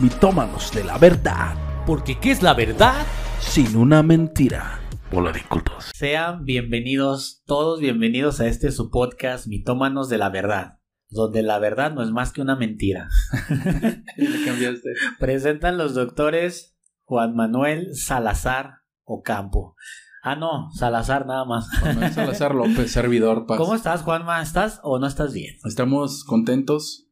mitómanos de la verdad, Porque ¿qué es la verdad? sin una mentira. Hola de cultos. Sean bienvenidos, todos bienvenidos a este su podcast Mitómanos de la Verdad, donde la verdad no es más que una mentira. Le cambiaste. Presentan los doctores Juan Manuel Salazar Ocampo. Ah, no, Salazar nada más. Manuel Salazar López, servidor Paz. ¿Cómo estás, Juanma? ¿Estás o no estás bien? Estamos contentos.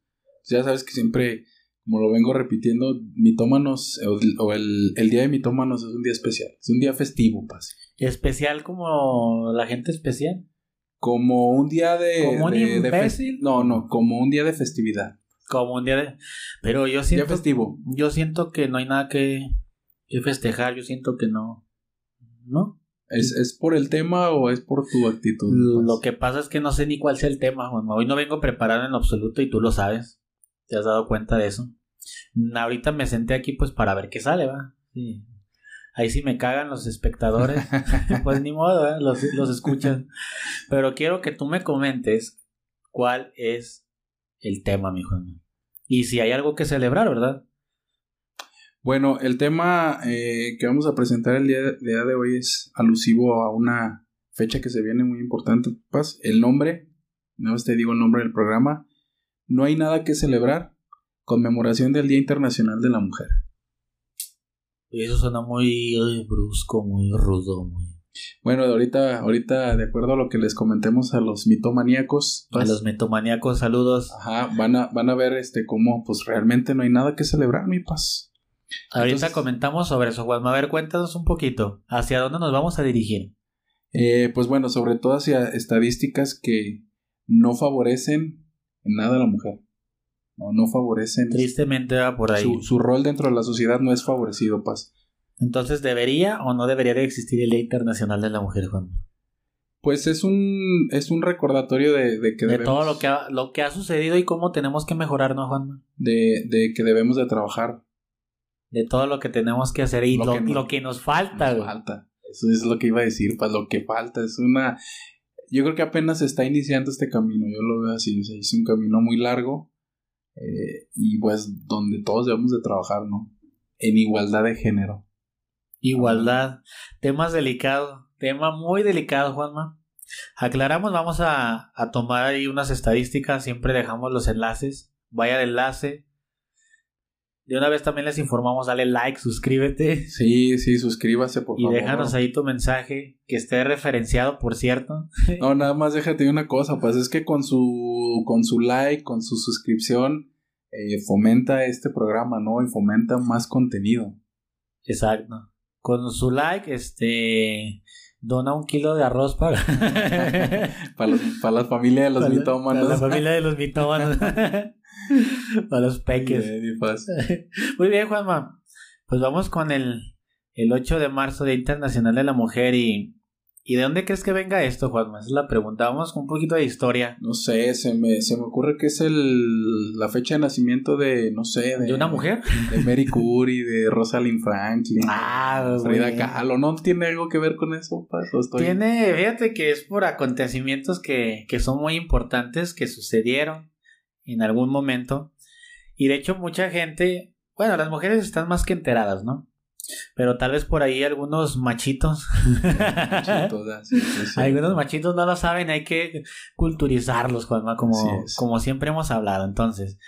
Ya sabes que siempre, como lo vengo repitiendo, mitómanos, o, el- el, día de mitómanos es un día especial. Es un día festivo, Paz. ¿Especial como la gente especial? Como un día de. ¿Como un de- imbécil? no, no, como un día de festividad. Como un día de... Pero yo Día siento, festivo. yo siento que no hay nada que, que festejar, yo siento que no. ¿No? ¿Es, ¿Es por el tema o es por tu actitud? Lo que pasa es que no sé ni cuál sea el tema, Juanma. Hoy no vengo preparado en absoluto y tú lo sabes. ¿Te has dado cuenta de eso? Ahorita me senté aquí pues para ver qué sale, va. Sí. Ahí sí me cagan los espectadores. pues ni modo, ¿eh? los, los escuchan. Pero quiero que tú me comentes cuál es el tema, mi Juanma. Y si hay algo que celebrar, ¿verdad? Bueno, el tema eh, que vamos a presentar el día de, día de hoy es alusivo a una fecha que se viene muy importante, Paz. El nombre, no te digo el nombre del programa, no hay nada que celebrar, conmemoración del Día Internacional de la Mujer. Eso suena muy eh, brusco, muy rudo, muy... Bueno, ahorita, ahorita, de acuerdo a lo que les comentemos a los mitomaníacos, A Paz, los metomaníacos, saludos. ajá, van a, van a ver este cómo pues realmente no hay nada que celebrar, mi paz. Ahorita Entonces- comentamos sobre eso, Juanma. A ver, cuéntanos un poquito. ¿Hacia dónde nos vamos a dirigir? Eh, pues bueno, sobre todo hacia estadísticas que no favorecen en nada a la mujer. No, no favorecen. Tristemente va por ahí. Su, su rol dentro de la sociedad no es favorecido, Paz. Entonces, ¿debería o no debería de existir el Día Internacional de la Mujer, Juanma? Pues es un, es un recordatorio de, de que De debemos, todo lo que, ha, lo que ha sucedido y cómo tenemos que mejorar, ¿no, Juanma? de, de que debemos de trabajar. De todo lo que tenemos que hacer y Lo lo, que no- lo que nos falta, Nos falta. Eso es lo que iba a decir, Paz. Lo que falta es una. Yo creo que apenas está iniciando este camino. Yo lo veo así. O sea, es un camino muy largo. eh, y pues donde todos debemos de trabajar, ¿no? En igualdad de género. Igualdad. Temas delicados. Tema muy delicado, Juanma. Aclaramos, vamos a, a tomar ahí unas estadísticas. Siempre dejamos los enlaces. Vaya al enlace. De una vez también les informamos, dale like, suscríbete. Sí, sí, suscríbase, por Y favor. déjanos ahí tu mensaje, que esté referenciado, por cierto. No, nada más déjate una cosa, pues es que con su, con su like, con su suscripción, eh, fomenta este programa, ¿no? Y fomenta más contenido. Exacto. Con su like, este, dona un kilo de arroz para, Para, los, para la familia de los para mitómanos. para la familia de los mitómanos. para los peques. Muy bien, Juanma. Pues vamos con el, el 8 de marzo, Día Internacional de la Mujer. Y, ¿Y de dónde crees que venga esto, Juanma? Esa es la pregunta. Vamos con un poquito de historia. No sé, se me, se me ocurre que es el, la fecha de nacimiento de, no sé, de, ¿De una mujer? De Mary Curie, de Rosalind Franklin. Ah, Frida. Kahlo, ¿no tiene algo que ver con eso? ¿O estoy- Tiene, fíjate que es por acontecimientos que, que son muy importantes, que sucedieron en algún momento. Y de hecho mucha gente, bueno, las mujeres están más que enteradas, ¿no? Pero tal vez por ahí algunos machitos. Chitos, ah, sí, sí, sí. Algunos machitos no lo saben, hay que culturizarlos, Juanma, como, como siempre hemos hablado. Entonces,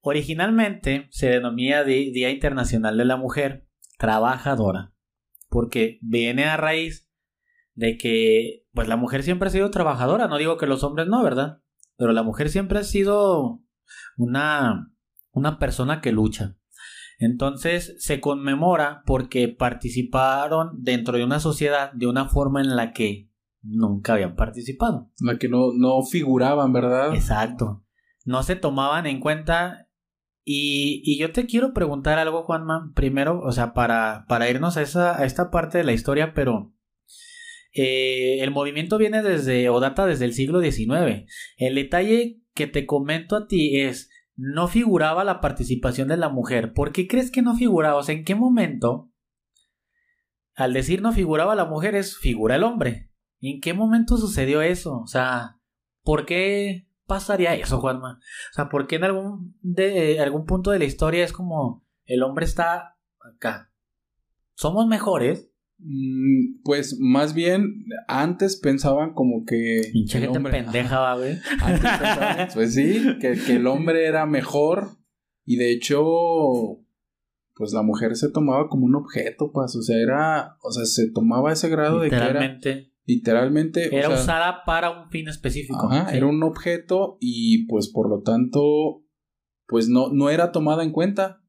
originalmente se denomina Día Internacional de la Mujer Trabajadora, porque viene a raíz de que, pues la mujer siempre ha sido trabajadora, no digo que los hombres no, ¿verdad? Pero la mujer siempre ha sido una, una persona que lucha. Entonces se conmemora porque participaron dentro de una sociedad de una forma en la que nunca habían participado. La que no, no figuraban, ¿verdad? Exacto. No se tomaban en cuenta. Y, y yo te quiero preguntar algo, Juanma, primero, o sea, para, para irnos a, esa, a esta parte de la historia, pero eh, el movimiento viene desde, o data desde el siglo XIX. El detalle que te comento a ti es, no figuraba la participación de la mujer. ¿Por qué crees que no figuraba? O sea, ¿en qué momento? Al decir no figuraba la mujer es figura el hombre. ¿En qué momento sucedió eso? O sea, ¿por qué pasaría eso, Juanma? O sea, ¿por qué en algún, de, algún punto de la historia es como el hombre está acá. ¿Somos mejores? Mm, Pues más bien, antes pensaban como que. Pinche el gente hombre- pendeja, va, güey. Antes pensaban, pues sí, que, que el hombre era mejor. Y de hecho, pues la mujer se tomaba como un objeto, pues. O sea, era. O sea, se tomaba ese grado de que era. Literalmente. Literalmente. o Era sea, usada para un fin específico. Ajá, Sí. era un objeto y pues por lo tanto, pues no, no era tomada en cuenta.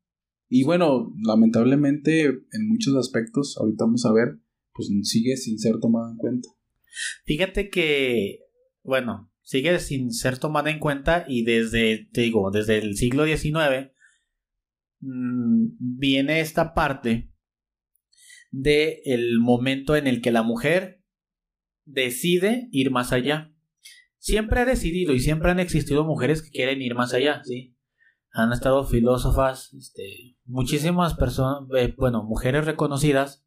Y bueno, lamentablemente en muchos aspectos, ahorita vamos a ver, pues sigue sin ser tomada en cuenta. Fíjate que, bueno, sigue sin ser tomada en cuenta y desde, te digo, desde el siglo XIX mm, viene esta parte de el momento en el que la mujer decide ir más allá. Siempre ha decidido y siempre han existido mujeres que quieren ir más allá, ¿sí? Han estado filósofas, este, muchísimas personas, eh, bueno, mujeres reconocidas,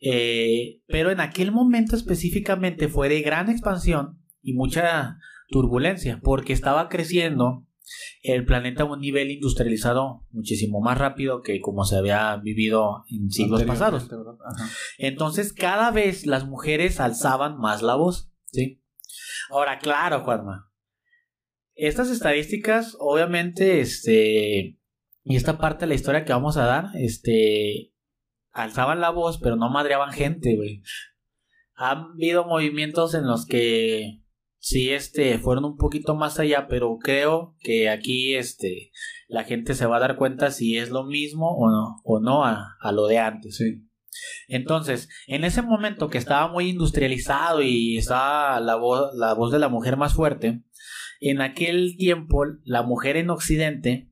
eh, pero en aquel momento específicamente fue de gran expansión y mucha turbulencia, porque estaba creciendo el planeta a un nivel industrializado muchísimo más rápido que como se había vivido en siglos pasados. Entonces cada vez las mujeres alzaban más la voz, ¿sí? Ahora, claro, Juanma. Estas estadísticas, obviamente, este, y esta parte de la historia que vamos a dar, este, alzaban la voz, pero no madreaban gente, güey. Han habido movimientos en los que sí, este, fueron un poquito más allá, pero creo que aquí, este, la gente se va a dar cuenta si es lo mismo o no, o no a, a lo de antes. Sí. Entonces, en ese momento que estaba muy industrializado y estaba la voz, la voz de la mujer más fuerte, en aquel tiempo la mujer en Occidente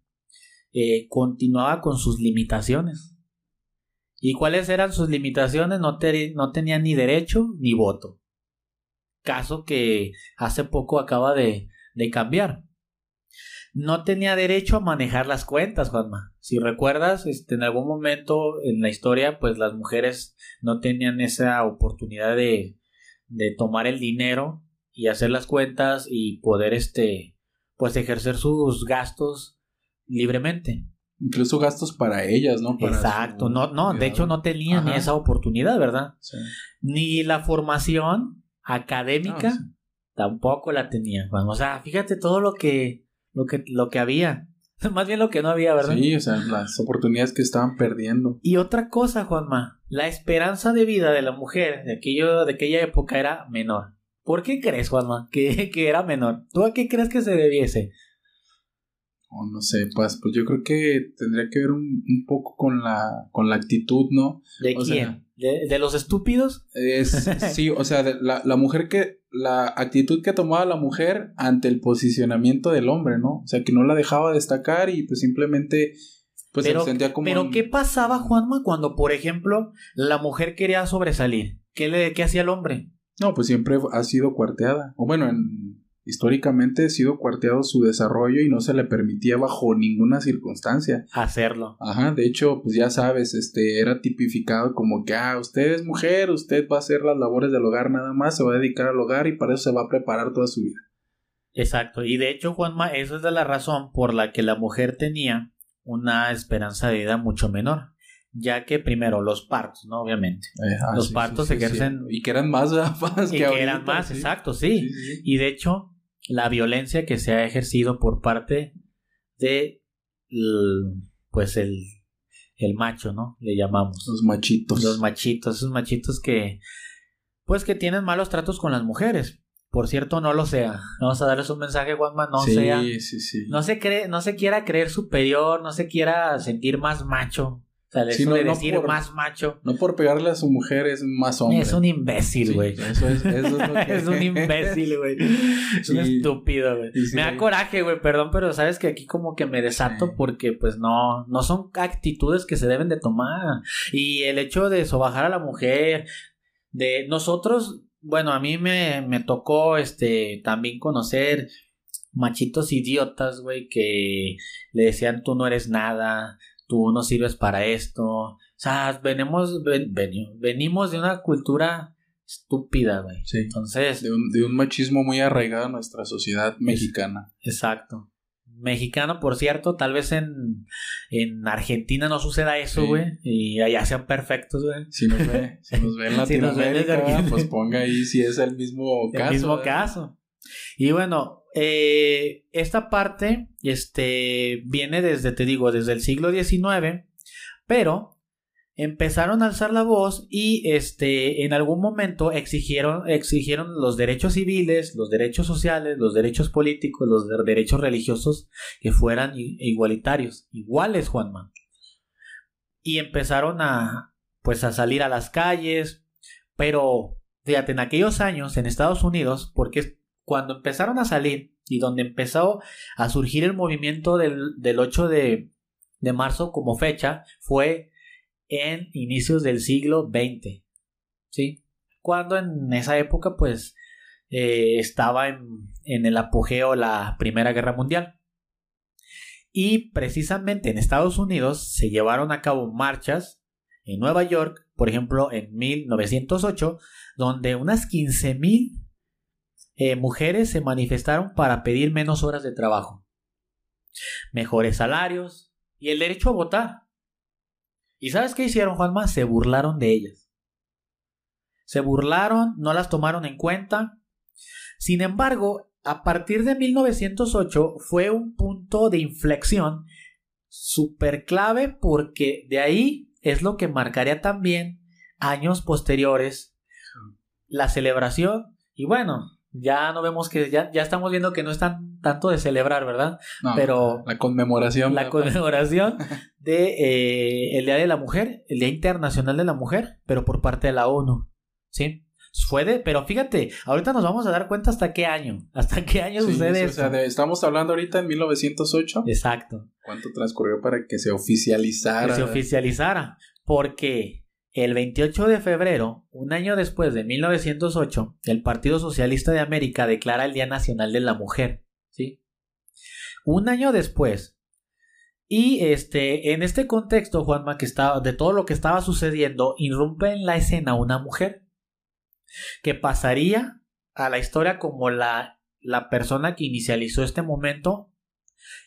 eh, continuaba con sus limitaciones. ¿Y cuáles eran sus limitaciones? No, te- no tenía ni derecho ni voto. Caso que hace poco acaba de, de cambiar. No tenía derecho a manejar las cuentas, Juanma. Si recuerdas, este, en algún momento en la historia, pues las mujeres no tenían esa oportunidad de, de tomar el dinero y hacer las cuentas y poder, este, pues ejercer sus gastos libremente. Incluso gastos para ellas, ¿no? Para Exacto. su No, no, de hecho no tenían ni Ajá. esa oportunidad, ¿verdad? Sí. Ni la formación académica sí. tampoco la tenían. Bueno, o sea, fíjate todo lo que, lo que, lo que había. Más bien lo que no había, ¿verdad? Sí, o sea, las oportunidades que estaban perdiendo. Y otra cosa, Juanma, la esperanza de vida de la mujer de, aquello, de aquella época era menor. ¿Por qué crees, Juanma, que, que era menor? ¿Tú a qué crees que se debiese? O no sé, pues, pues yo creo que tendría que ver un, un poco con la, con la actitud, ¿no? ¿De O quién? sea- ¿De, de los estúpidos? Es, sí, o sea, de la, la mujer que, la actitud que tomaba la mujer ante el posicionamiento del hombre, ¿no? O sea, que no la dejaba destacar y pues simplemente, pues pero, se sentía como... pero un- ¿qué pasaba, Juanma, cuando, por ejemplo, la mujer quería sobresalir? ¿Qué, le, qué hacía el hombre? No, pues siempre ha sido cuarteada. O bueno, en- históricamente ha sido cuarteado su desarrollo y no se le permitía bajo ninguna circunstancia. Hacerlo. Ajá, de hecho, pues ya sabes, este, era tipificado como que, ah, usted es mujer, usted va a hacer las labores del hogar nada más, se va a dedicar al hogar y para eso se va a preparar toda su vida. Exacto. Y de hecho, Juanma, eso es de la razón por la que la mujer tenía una esperanza de vida mucho menor. Ya que primero los partos, ¿no? Obviamente. Eh, ah, Los partos se ejercen- Y que eran más, más que eran más, sí. exacto, sí. Sí, sí, sí. Y de hecho, la violencia que se ha ejercido por parte de pues el, el macho, ¿no? Le llamamos. Los machitos. Los machitos, esos machitos que pues que tienen malos tratos con las mujeres. Por cierto, no lo sea. Vamos a darles un mensaje, Juanma, no sí, sea sí, sí. no se cree, no se quiera creer superior, no se quiera sentir más macho. O sea, Sí, eso no- de no decir por- más macho. No por pegarle a su mujer es más hombre. Es un imbécil, Sí, güey. eso es, eso es, lo que- es un imbécil, güey. Es un estúpido, güey. me da coraje, güey, perdón, pero sabes que aquí como que me desato porque pues no, no son actitudes que se deben de tomar. Y el hecho de sobajar a la mujer, de nosotros, bueno, a mí me, me tocó este también conocer machitos idiotas, güey, que le decían tú no eres nada, tú no sirves para esto. O sea, venimos, ven- veni- venimos de una cultura estúpida, güey. Sí. Entonces, De un, de un machismo muy arraigado en nuestra sociedad mexicana. exacto. mexicano, por cierto. Tal vez en, en Argentina no suceda eso, Sí. güey. Y allá sean perfectos, güey. Si nos ve, si nos ve en Si nos ve desde Latinoamérica, Argentina. pues ponga ahí si es el mismo El caso. mismo ¿verdad? caso. Y bueno, eh, esta parte este, viene desde, te digo, desde el siglo XIX, pero empezaron a alzar la voz y este, en algún momento exigieron, exigieron los derechos civiles, los derechos sociales, los derechos políticos, los de- derechos religiosos que fueran igualitarios, iguales, Juanma. Y empezaron a, pues, a salir a las calles, pero fíjate, en aquellos años en Estados Unidos, porque cuando empezaron a salir y donde empezó a surgir el movimiento del, del 8 de, de marzo como fecha, fue en inicios del siglo XX. ¿Sí? Cuando en esa época, pues, eh, estaba en, en el apogeo la Primera Guerra Mundial. Y precisamente en Estados Unidos se llevaron a cabo marchas en Nueva York, por ejemplo, en 1908, donde unas 15.000 eh, mujeres se manifestaron para pedir menos horas de trabajo, mejores salarios y el derecho a votar. ¿Y sabes qué hicieron, Juanma? Se burlaron de ellas. Se burlaron, no las tomaron en cuenta. Sin embargo, a partir de 1908 fue un punto de inflexión súper clave porque de ahí es lo que marcaría también años posteriores la celebración y bueno, ya no vemos que ya, ya estamos viendo que no es tan tanto de celebrar, ¿verdad? No, Pero la conmemoración. la conmemoración de eh, el Día de la Mujer, el Día Internacional de la Mujer, pero por parte de la ONU, ¿sí? Fue de, pero fíjate, ahorita nos vamos a dar cuenta hasta qué año, hasta qué año Sí, sucede sí, o sea, de- estamos hablando ahorita en 1908. Exacto. ¿Cuánto transcurrió para que se oficializara? que se oficializara. Porque el 28 de febrero, un año después de 1908, el Partido Socialista de América declara el Día Nacional de la Mujer. ¿sí? Un año después. Y este, en este contexto, Juanma, que estaba, de todo lo que estaba sucediendo, irrumpe en la escena una mujer que pasaría a la historia como la, la persona que inicializó este momento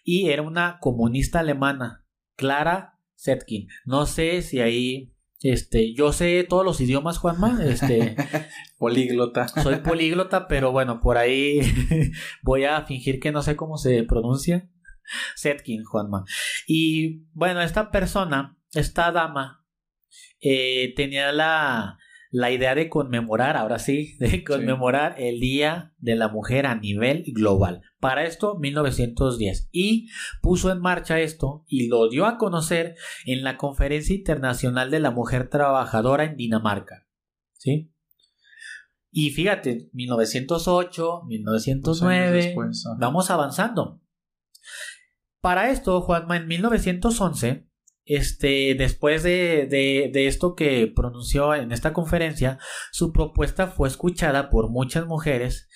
y era una comunista alemana, Clara Zetkin. No sé si ahí, este, yo sé todos los idiomas, Juanma, este, Políglota. soy políglota, pero bueno, por ahí voy a fingir que no sé cómo se pronuncia. Zetkin, Juanma. Y bueno, esta persona, esta dama, eh, tenía la, la idea de conmemorar, ahora sí, de conmemorar el Día de la Mujer a nivel global. Para esto, 1910. Y puso en marcha esto y lo dio a conocer en la Conferencia Internacional de la Mujer Trabajadora en Dinamarca. ¿Sí? Y fíjate, 1908, Dos años 1909, después, vamos avanzando. Para esto, Juanma, en 1911, este, después de, de, de esto que pronunció en esta conferencia, su propuesta fue escuchada por muchas mujeres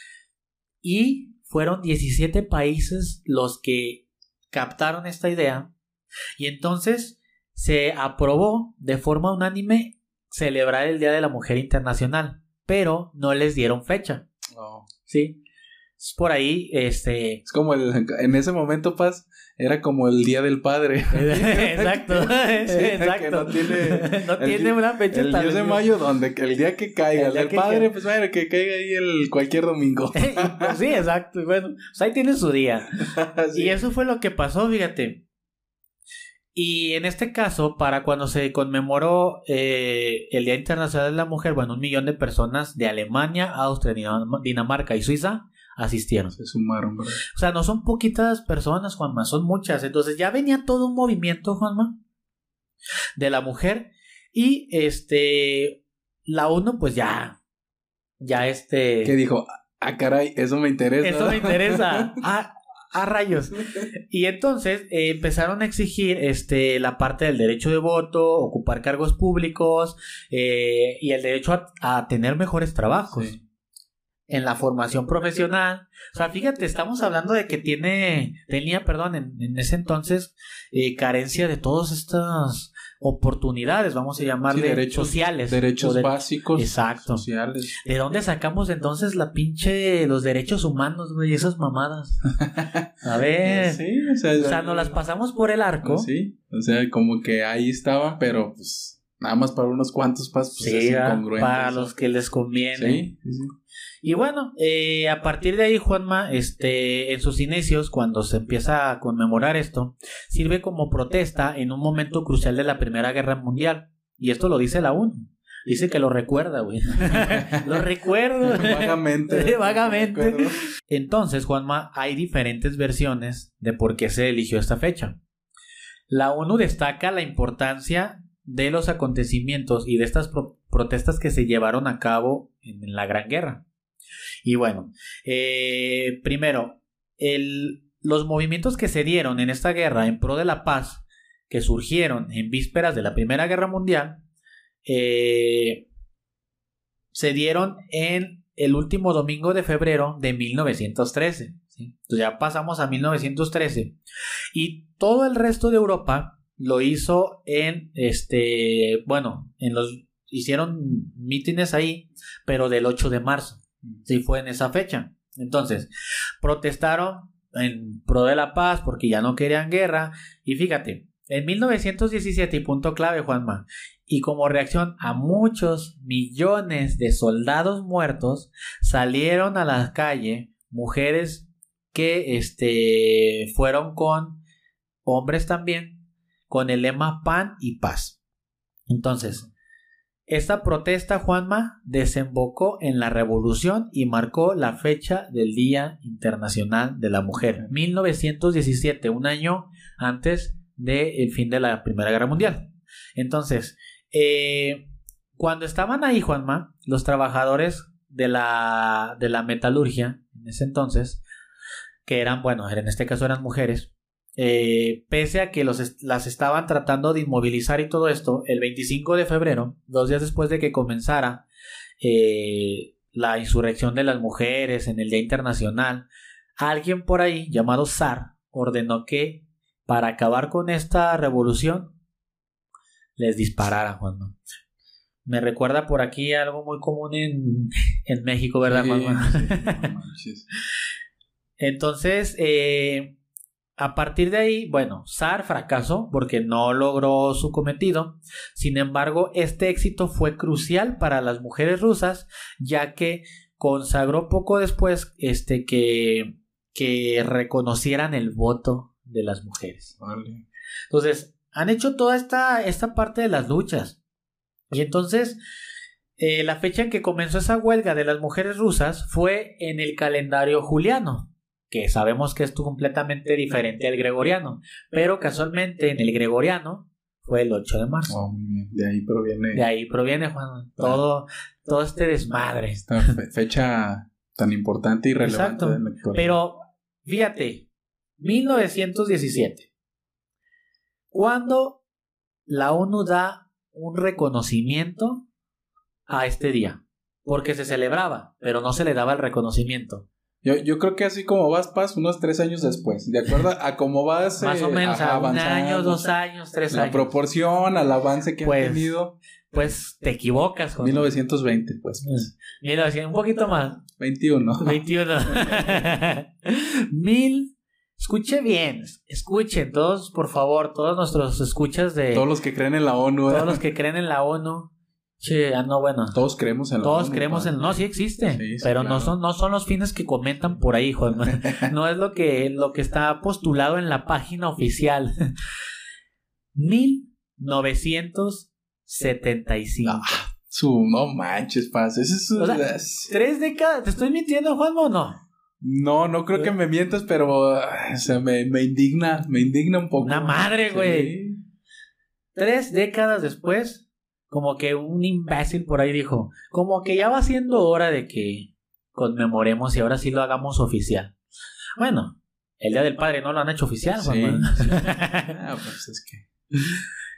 y fueron 17 países los que captaron esta idea y entonces se aprobó de forma unánime celebrar el Día de la Mujer Internacional, pero no les dieron fecha, No. ¿sí? Es Por ahí, este, Es como el, en ese momento, Paz, era como el Día del Padre. Exacto, que exacto. no tiene- No tiene una fecha El 10 de mayo, donde el día que caiga, El del padre, pues bueno, que caiga ahí el cualquier domingo. sí, exacto. Bueno, pues ahí tiene su día. Sí. Y eso fue lo que pasó, fíjate. Y en este caso, para cuando se conmemoró eh, el Día Internacional de la Mujer, bueno, un millón de personas de Alemania, Austria, Dinam- Dinamarca y Suiza asistieron. Se sumaron, ¿verdad? O sea, no son poquitas personas, Juanma, son muchas. Entonces ya venía todo un movimiento, Juanma, de la mujer. Y este, la ONU, pues ya, ya este... Que dijo, ah, caray, eso me interesa. Eso me interesa. Ah, a rayos. Y entonces eh, empezaron a exigir este, la parte del derecho de voto, ocupar cargos públicos eh, y el derecho a, a tener mejores trabajos. Sí. En la formación profesional. O sea, fíjate, estamos hablando de que tiene, tenía, perdón, en, en ese entonces, eh, carencia de todas estas oportunidades, vamos a llamarle Sí, derechos- sociales. Derechos de- básicos. Exacto. Sociales. ¿De dónde sacamos entonces la pinche, los derechos humanos, güey, esas mamadas? A ver. Sí, o sea, O sea, nos las pasamos por el arco. Sí, o sea, como que ahí estaban, pero pues nada más para unos cuantos pasos. Pues, Sí, para los que les conviene. Sí, sí, sí. Y bueno, eh, a partir de ahí, Juanma, este, en sus inicios, cuando se empieza a conmemorar esto, sirve como protesta en un momento crucial de la Primera Guerra Mundial. Y esto lo dice la ONU. Dice que lo recuerda, güey. lo recuerdo. Vagamente. Vagamente. Entonces, Juanma, hay diferentes versiones de por qué se eligió esta fecha. La ONU destaca la importancia de los acontecimientos y de estas pro- protestas que se llevaron a cabo en la Gran Guerra. Y bueno, eh, primero, los movimientos que se dieron en esta guerra en pro de la paz, que surgieron en vísperas de la Primera Guerra Mundial, eh, se dieron en el último domingo de febrero de 1913. ¿sí? Entonces ya pasamos a 1913. Y todo el resto de Europa lo hizo en este, bueno, en los hicieron mítines ahí, pero del 8 de marzo. Sí fue en esa fecha. Entonces, protestaron en pro de la paz porque ya no querían guerra y fíjate, en 1917 y punto clave Juanma, y como reacción a muchos millones de soldados muertos, salieron a la calle mujeres que este, fueron con hombres también, con el lema pan y paz. Entonces, esta protesta, Juanma, desembocó en la revolución y marcó la fecha del Día Internacional de la Mujer, 1917, un año antes del fin de la Primera Guerra Mundial. Entonces, eh, cuando estaban ahí, Juanma, los trabajadores de la, de la metalurgia, en ese entonces, que eran, bueno, en este caso eran mujeres, eh, pese a que los las estaban tratando de inmovilizar y todo esto, el 25 de febrero, dos días después de que comenzara eh, la insurrección de las mujeres en el Día Internacional, alguien por ahí llamado Zar ordenó que para acabar con esta revolución les dispararan, Juanma. Me recuerda por aquí algo muy común en, en México, ¿verdad, Sí, sí, manches. Entonces, eh, a partir de ahí, bueno, Zar fracasó porque no logró su cometido. Sin embargo, este éxito fue crucial para las mujeres rusas, ya que consagró poco después este, que, que reconocieran el voto de las mujeres. Vale. Entonces, han hecho toda esta, esta parte de las luchas. Y entonces, eh, la fecha en que comenzó esa huelga de las mujeres rusas fue en el calendario juliano, que sabemos que es completamente diferente al gregoriano, pero casualmente en el gregoriano fue el 8 de marzo. Oh, muy bien. De ahí proviene De ahí proviene, Juan, todo, todo este desmadre. esta fe- fecha tan importante y relevante Exacto. de. Pero, fíjate, 1917, cuando la ONU da un reconocimiento a este día, porque se celebraba, pero no se le daba el reconocimiento. Yo, yo creo que así como vas, Paz, unos tres años después. De acuerdo a cómo vas Más o eh, menos a un año, dos años, tres La años. proporción al avance que Pues, han tenido. Pues te equivocas, Juan. 1920, pues. pues, 1900, un poquito más. 21. 21. Mil. Escuche bien, escuchen todos, por favor, todos nuestros escuchas de Todos los que creen en la ONU. ¿eh? todos los que creen en la ONU. Che, ah, no, bueno. Todos creemos en la Todos creemos pa. en no sí existe, Sí, sí, pero no son no son los fines que comentan por ahí, Juan. No es lo que lo que está postulado en la página oficial. 1975. Su, no manches, Paz. Ese es, O sea, es- Tres décadas, ¿te estoy mintiendo, Juan o no? No, no creo que me mientas, pero ah, o sea, me, me indigna, me indigna un poco. Una madre, Sí. güey. Tres décadas después, como que un imbécil por ahí dijo, como que ya va siendo hora de que conmemoremos y ahora sí lo hagamos oficial. Bueno, el Día del Padre no lo han hecho oficial, Sí, sí. Ah, pues es que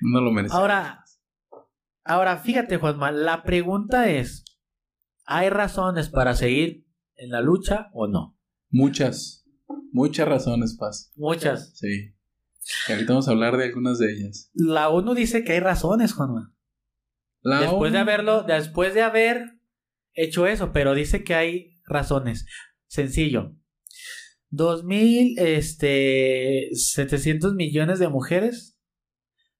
no lo merece. Ahora, ahora fíjate, Juanma, la pregunta es, ¿hay razones para seguir en la lucha o no? Muchas, muchas razones, Paz. Muchas. Sí. Y ahorita vamos a hablar de algunas de ellas. La ONU dice que hay razones, Juanma. La después de haberlo, después de haber hecho eso, pero dice que hay razones. Sencillo. 2000 este 700 millones de mujeres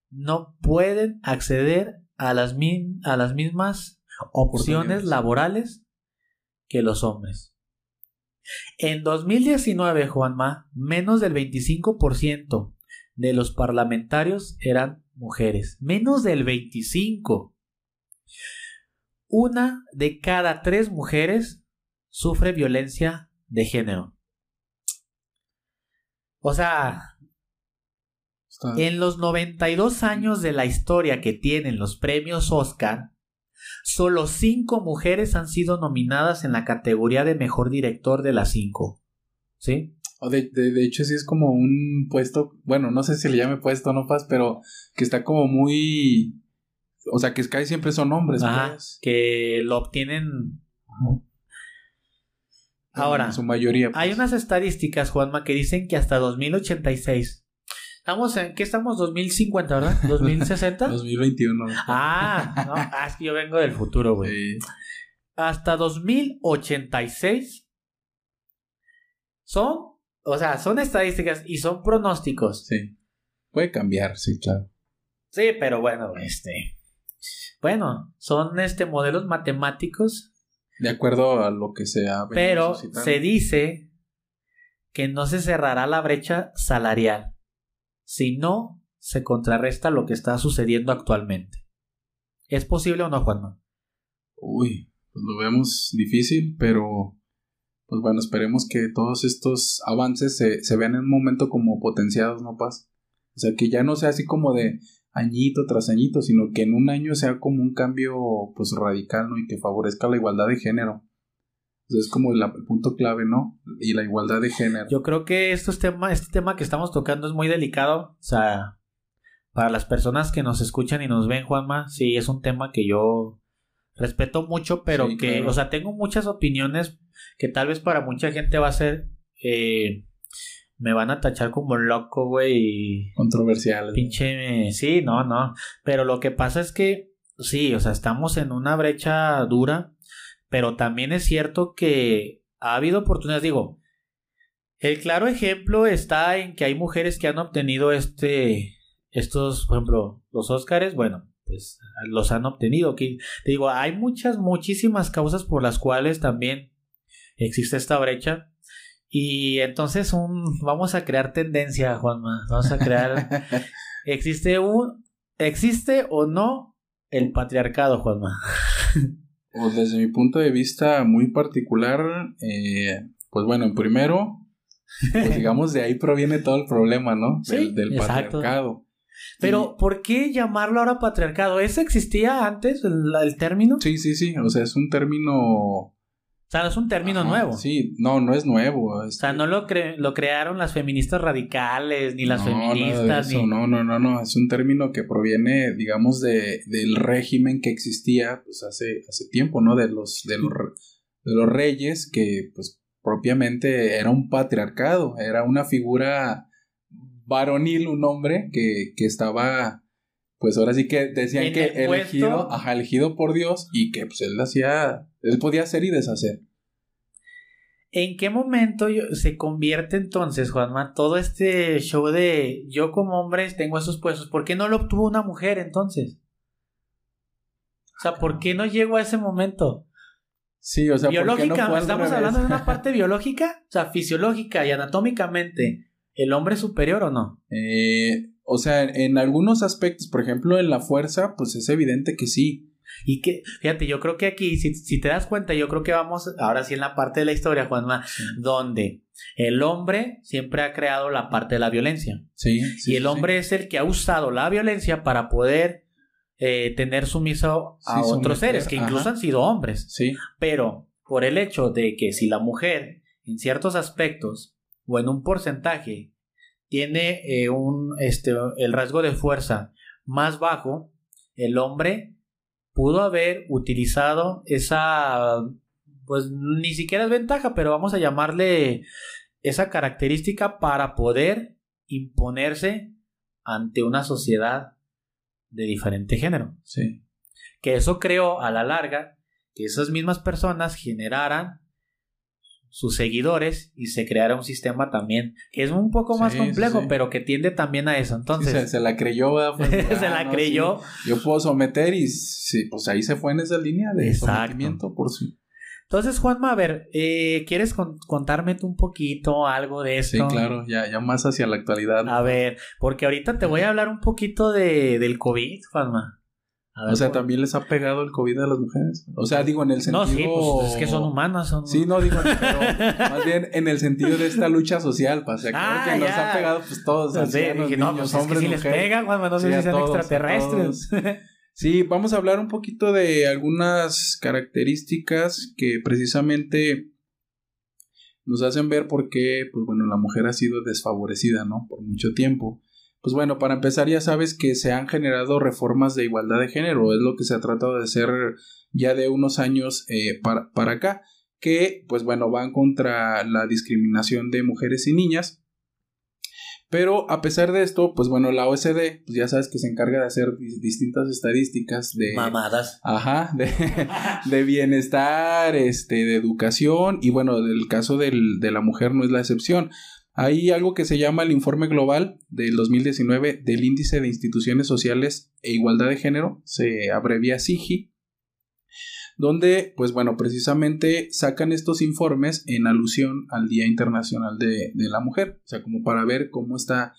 no pueden acceder a las, mi- a las mismas opciones laborales que los hombres. En 2019, Juanma, menos del 25% de los parlamentarios eran mujeres. Menos del 25%. Una de cada tres mujeres sufre violencia de género. O sea, Está- en los 92 años de la historia que tienen los premios Oscar, solo 5 mujeres han sido nominadas en la categoría de mejor director de las 5. ¿Sí? De, de- de hecho, sí es como un puesto, bueno, no sé si le llame puesto o no, Paz, pero que está como muy... O sea, que casi siempre son hombres, Ajá, pues. que lo obtienen. Ahora, En su mayoría. pues. Hay unas estadísticas, Juanma, que dicen que hasta 2086. Estamos en, ¿qué estamos? 2050, ¿verdad? 2060. 2021. ah, no, ah, es que yo vengo del futuro, güey. Sí. Hasta 2086 son, o sea, son estadísticas y son pronósticos. sí. Puede cambiar, sí, claro. Sí, pero bueno, este, bueno, son este modelos matemáticos De acuerdo a lo que se ha Pero suscitando. se dice que no se cerrará la brecha salarial si no se contrarresta lo que está sucediendo actualmente. ¿Es posible o no, Juanma? Uy, pues lo vemos difícil, pero pues bueno, esperemos que todos estos avances se, se vean en un momento como potenciados, ¿no, Paz? O sea, que ya no sea así como de añito tras añito, sino que en un año sea como un cambio pues radical, ¿no? Y que favorezca la igualdad de género. Sea, es como el punto clave, ¿no? Y la igualdad de género. Yo creo que estos tema, este tema que estamos tocando es muy delicado. O sea, para las personas que nos escuchan y nos ven, Juanma, sí, es un tema que yo respeto mucho, pero Sí, que, claro. o sea, tengo muchas opiniones que tal vez para mucha gente va a ser... eh, me van a tachar como loco, güey, Controversial. Pinche, sí, no, no. Pero lo que pasa es que, sí, o sea, estamos en una brecha dura, pero también es cierto que ha habido oportunidades. Digo, el claro ejemplo está en que hay mujeres que han obtenido este, estos, por ejemplo, los Óscares, bueno, pues los han obtenido. Que, te digo, hay muchas, muchísimas causas por las cuales también existe esta brecha. Y entonces un, vamos a crear tendencia, Juanma. Vamos a crear ¿Existe un existe o no el patriarcado, Juanma? O desde mi punto de vista muy particular, eh, pues bueno, primero, pues digamos de ahí proviene todo el problema, ¿no? Sí, del, patriarcado. Pero ¿por qué llamarlo ahora patriarcado? ¿Eso existía antes el, el término? Sí, sí, sí, o sea, es un término... O sea, no es un término Ajá, nuevo. Sí, no, no es nuevo. O sea, no lo, cre- lo crearon las feministas radicales, ni las no, nada de feministas, eso, ni... No, no, no, no, es un término que proviene, digamos, de, del régimen que existía, pues, hace, hace tiempo, ¿no? De los, de los, de los reyes, que, pues, propiamente era un patriarcado, era una figura varonil, un hombre que, que estaba, pues, ahora sí que decían En que el puesto. elegido, ajá, elegido por Dios y que, pues, él hacía, él podía hacer y deshacer. ¿En qué momento se convierte entonces, Juanma, todo este show de yo como hombre tengo esos puestos? ¿Por qué no lo obtuvo una mujer entonces? O sea, ¿por qué no llegó a ese momento? Sí, o sea, ¿por qué no biológica, estamos hablando de una parte biológica, o sea, fisiológica y anatómicamente, ¿el hombre es superior o no? Eh, o sea, en, en algunos aspectos, por ejemplo, en la fuerza, pues es evidente que sí. Y que, fíjate, yo creo que aquí, si, si te das cuenta, yo creo que vamos ahora sí en la parte de la historia, Juanma, donde el hombre siempre ha creado la parte de la violencia. Sí. sí, y el sí, hombre es el que ha usado la violencia para poder eh, tener sumiso a otros seres, que incluso ajá. han sido hombres. Sí, Pero por el hecho de que si la mujer, en ciertos aspectos o en un porcentaje, tiene eh, un, este, el rasgo de fuerza más bajo, el hombre pudo haber utilizado esa pues ni siquiera es ventaja, pero vamos a llamarle esa característica para poder imponerse ante una sociedad de diferente género. Sí. Que eso creó a la larga que esas mismas personas generaran sus seguidores y se creara un sistema también que es un poco más Sí, complejo, sí, sí. pero que tiende también a eso. Sí, Entonces, se, se la creyó. Pues, Se ah, la no, creyó. sí, yo puedo someter y sí, pues ahí se fue en esa línea de Exacto. sometimiento por su... entonces Juanma, a ver, eh, ¿quieres con- contarme tú un poquito algo de Sí, esto? claro, ya, ya más hacia la actualidad. A ver, porque ahorita te voy a hablar un poquito de, del COVID, Juanma. A ver, o sea, ¿también les ha pegado el COVID a las mujeres? O sea, digo, en el sentido... No, sí, pues es que son humanas. Son... Sí, no digo, pero más bien en el sentido de esta lucha social, pues, o sea, claro Ah, que nos ya. ha pegado pues todos, Sí, ancianos, dije, no, niños, pues es que hombres, si les pega, Juanma, no sé Sí, si a sean todos, extraterrestres. Sí, vamos a hablar un poquito de algunas características que precisamente nos hacen ver por qué, pues bueno, la mujer ha sido desfavorecida, ¿no? Por mucho tiempo. Pues bueno, para empezar ya sabes que se han generado reformas de igualdad de género, es lo que se ha tratado de hacer ya de unos años eh, para, para acá, que pues bueno, van contra la discriminación de mujeres y niñas. Pero a pesar de esto, pues bueno, la OSD, pues ya sabes que se encarga de hacer di- distintas estadísticas de... Mamadas. Ajá, de, de bienestar, este, de educación y bueno, el caso del- de la mujer no es la excepción. Hay algo que se llama el informe global del 2019 del índice de instituciones sociales e igualdad de género, se abrevia SIGI, donde, pues bueno, precisamente sacan estos informes en alusión al Día Internacional de, la Mujer, o sea, como para ver cómo está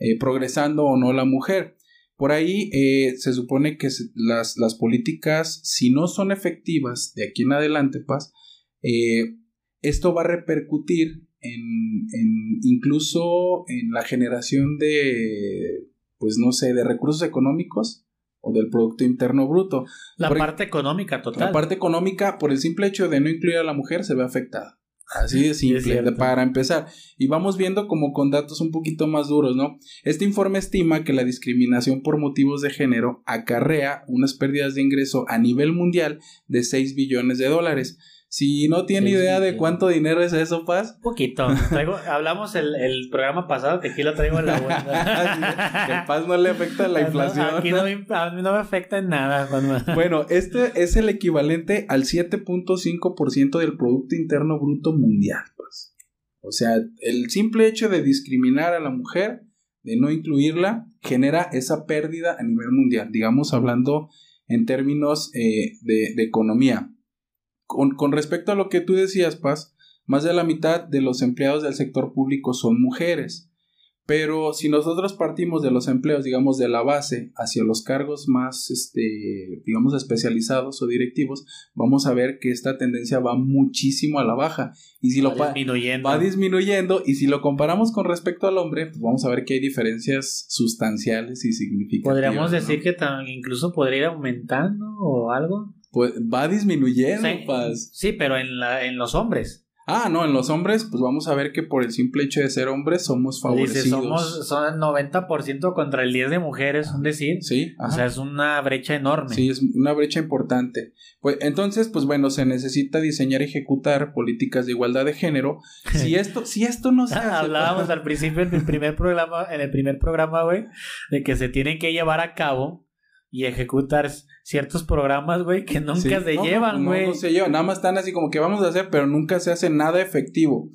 eh, progresando o no la mujer. Por ahí eh, se supone que las, políticas, si no son efectivas de aquí en adelante, Paz, eh, esto va a repercutir en, en incluso en la generación de, pues no sé, de recursos económicos o del Producto Interno Bruto. La Por- parte económica total. La parte económica, por el simple hecho de no incluir a la mujer, se ve afectada. Así de simple, de- para empezar. Y vamos viendo como con datos un poquito más duros, ¿no? Este informe estima que la discriminación por motivos de género acarrea unas pérdidas de ingreso a nivel mundial de 6 billones de dólares. Si no tiene idea de cuánto dinero es eso, Paz, Un poquito. Traigo, hablamos el, el programa pasado que aquí lo traigo en la el bolsa. Paz no le afecta la inflación. Aquí no me, a mí no me afecta en nada, Juanma. Bueno, este es el equivalente al 7.5% del Producto Interno Bruto Mundial. Pues. O sea, el simple hecho de discriminar a la mujer, de no incluirla, genera esa pérdida a nivel mundial. Digamos, hablando en términos eh, de, de economía. Con, con respecto a lo que tú decías, Paz, más de la mitad de los empleados del sector público son mujeres. Pero si nosotros partimos de los empleos, digamos, de la base hacia los cargos más, este, digamos, especializados o directivos, vamos a ver que esta tendencia va muchísimo a la baja. Y si lo Va pa- disminuyendo. va disminuyendo, y si lo comparamos con respecto al hombre, pues vamos a ver que hay diferencias sustanciales y significativas. Podríamos ¿no? decir que incluso podría ir aumentando o algo. Pues va disminuyendo, Sí, Paz. sí, pero en, la, en los hombres. Ah, no, en los hombres, pues vamos a ver que por el simple hecho de ser hombres somos favorecidos. Dice, somos son 90% contra el 10 de mujeres, un decir. Sí, O sea, es una brecha enorme. Sí, es una brecha importante. Pues entonces, pues bueno, se necesita diseñar y ejecutar políticas de igualdad de género. Si esto, si esto no se hace, Hablábamos al principio en el primer programa, en el primer programa, güey, de que se tienen que llevar a cabo y ejecutar ciertos programas, güey, que nunca Sí. se No, llevan, no, güey. No, se llevan, nada más están así como que vamos a hacer, pero nunca se hace nada efectivo.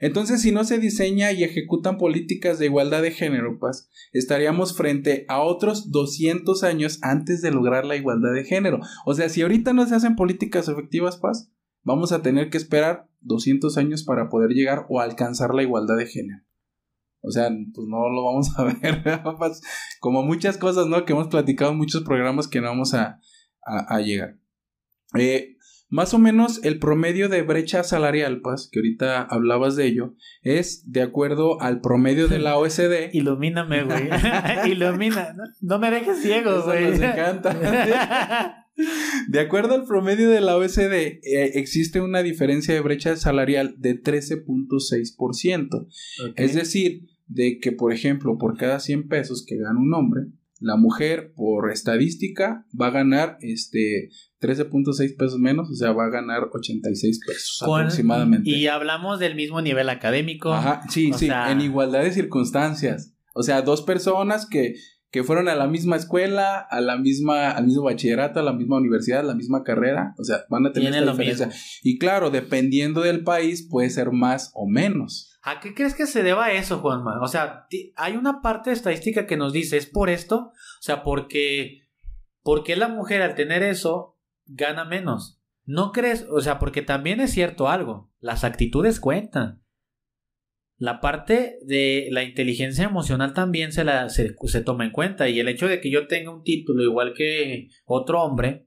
Entonces, si no se diseña y ejecutan políticas de igualdad de género, pues, estaríamos frente a otros 200 años antes de lograr la igualdad de género. O sea, si ahorita no se hacen políticas efectivas, Paz, vamos a tener que esperar 200 años para poder llegar o alcanzar la igualdad de género. O sea, pues no lo vamos a ver, como muchas cosas, ¿no? Que hemos platicado en muchos programas que no vamos a, a- a llegar. Eh, más o menos el promedio de brecha salarial, Paz, que ahorita hablabas de ello, es de acuerdo al promedio de la OSD. Ilumíname, güey. Ilumina. No, no me dejes ciego, güey. nos encanta. De acuerdo al promedio de la OSD, eh, existe una diferencia de brecha salarial de 13.6%. Ok. Es decir, de que, por ejemplo, por cada 100 pesos que gana un hombre, la mujer por estadística va a ganar este 13.6 pesos menos, o sea, va a ganar 86 pesos Con- aproximadamente. Y hablamos del mismo nivel académico. Ajá, sí, sí, sea- en igualdad de circunstancias. O sea, dos personas que, que fueron a la misma escuela, a la misma, al mismo bachillerato, a la misma universidad, a la misma carrera, o sea, van a tener esta diferencia. mismo. Y claro, dependiendo del país, puede ser más o menos. ¿A qué crees que se deba eso, Juanma? O sea, hay una parte de estadística que nos dice, ¿es por esto? O sea, porque, porque la mujer al tener eso gana menos. ¿No crees? O sea, porque también es cierto algo, las actitudes cuentan. La parte de la inteligencia emocional también se, la, se, se toma en cuenta y el hecho de que yo tenga un título igual que otro hombre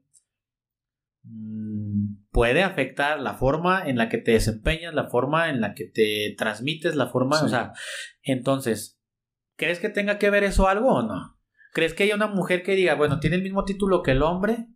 mm, puede afectar la forma en la que te desempeñas, la forma en la que te transmites, la forma, Sí. o sea, entonces, ¿crees que tenga que ver eso algo o no? ¿Crees que haya una mujer que diga, bueno, tiene el mismo título que el hombre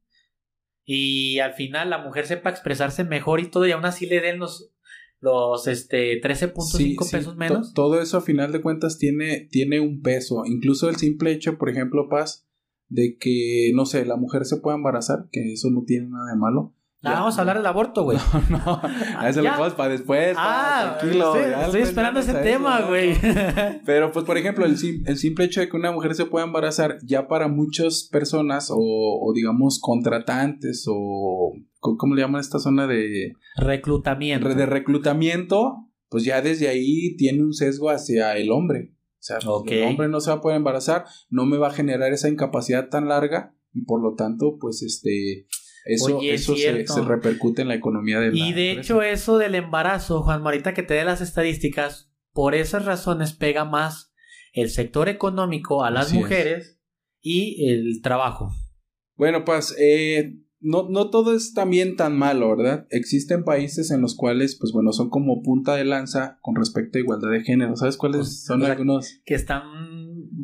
y al final la mujer sepa expresarse mejor y todo y aún así le den los los este 13.5 Sí, pesos menos? todo eso a final de cuentas tiene, tiene un peso. Incluso el simple hecho, por ejemplo, Paz, de que, no sé, la mujer se pueda embarazar, que eso no tiene nada de malo. Ah, vamos a hablar del aborto, güey. no, a eso lo dejamos para después. Ah, tranquilo, estoy, ya estoy después esperando ese tema, ¿no? güey. Pero, pues, por ejemplo, el, el simple hecho de que una mujer se pueda embarazar, ya para muchas personas, o, o digamos, contratantes, o. ¿Cómo le llaman esta zona de, Reclutamiento. de reclutamiento? Pues ya desde ahí tiene un sesgo hacia el hombre. O sea, pues, Ok. el hombre no se va a poder embarazar, no me va a generar esa incapacidad tan larga, y por lo tanto, pues, este. Eso, Oye, es eso se, repercute en la economía de la Y de empresa. hecho eso del embarazo, Juan Marita, que te dé las estadísticas, por esas razones pega más el sector económico a las Así es. mujeres y el trabajo. Bueno, pues eh, no, no todo es también tan malo, ¿verdad? Existen países en los cuales, pues bueno, son como punta de lanza con respecto a igualdad de género. ¿Sabes cuáles Pues, son algunos? Que están,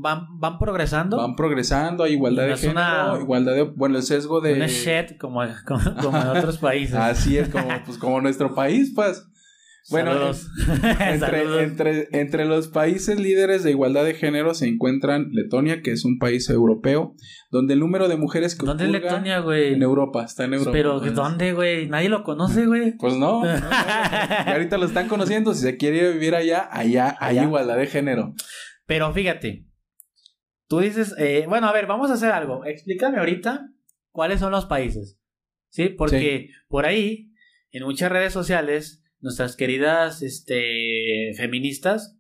van, van progresando. Van progresando, hay igualdad No de es género, una- igualdad de... Bueno, el sesgo de... No es shit como, como, como en otros países. Así es, como, pues, como nuestro país, pues. Bueno, Saludos. Entre, Saludos. entre, entre los países líderes de igualdad de género se encuentran Letonia, que es un país europeo, donde el número de mujeres que ¿Dónde es Letonia, güey? En Europa, está en Europa. Pero pues. ¿dónde, güey? Nadie lo conoce, güey. Pues no, no, no, no. Y ahorita lo están conociendo. Si se quiere vivir allá, allá hay Allá. igualdad de género. Pero fíjate, tú dices, eh, bueno, a ver, vamos a hacer algo. Explícame ahorita cuáles son los países. ¿Sí? Porque por ahí, en muchas redes sociales, nuestras queridas este, feministas,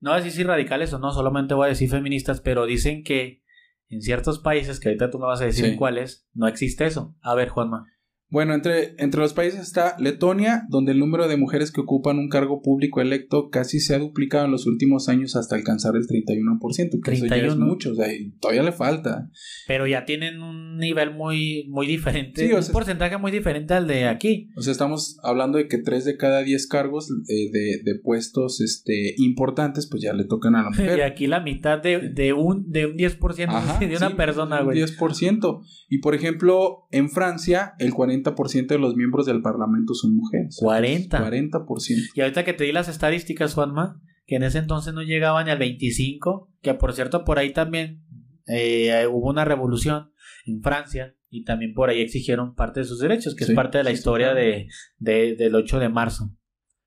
no voy a decir si radicales o no, solamente voy a decir feministas, pero dicen que en ciertos países, que ahorita tú me vas a decir Sí. cuáles, no existe eso. A ver, Juanma. Bueno, entre, entre los países está Letonia, donde el número de mujeres que ocupan un cargo público electo casi se ha duplicado en los últimos años hasta alcanzar el 31%, que eso ya es 31. mucho, o sea, todavía le falta. Pero ya tienen un nivel muy, muy diferente, Sí, o un porcentaje muy diferente al de aquí. O sea, estamos hablando de que 3 de cada 10 cargos eh, de, de puestos este, importantes, pues ya le tocan a la mujer. Y aquí la mitad de, de un, de un 10% Ajá, de una sí, persona, un güey. 10%. Y por ejemplo, en Francia, el 40% de los miembros del parlamento son mujeres. 40. 40%. Y ahorita que te di las estadísticas, Juanma, que en ese entonces no llegaban al 25, que por cierto por ahí también eh, hubo una revolución en Francia y también por ahí exigieron parte de sus derechos, que Sí, es parte de la sí, historia sí, de, de- del 8 de marzo.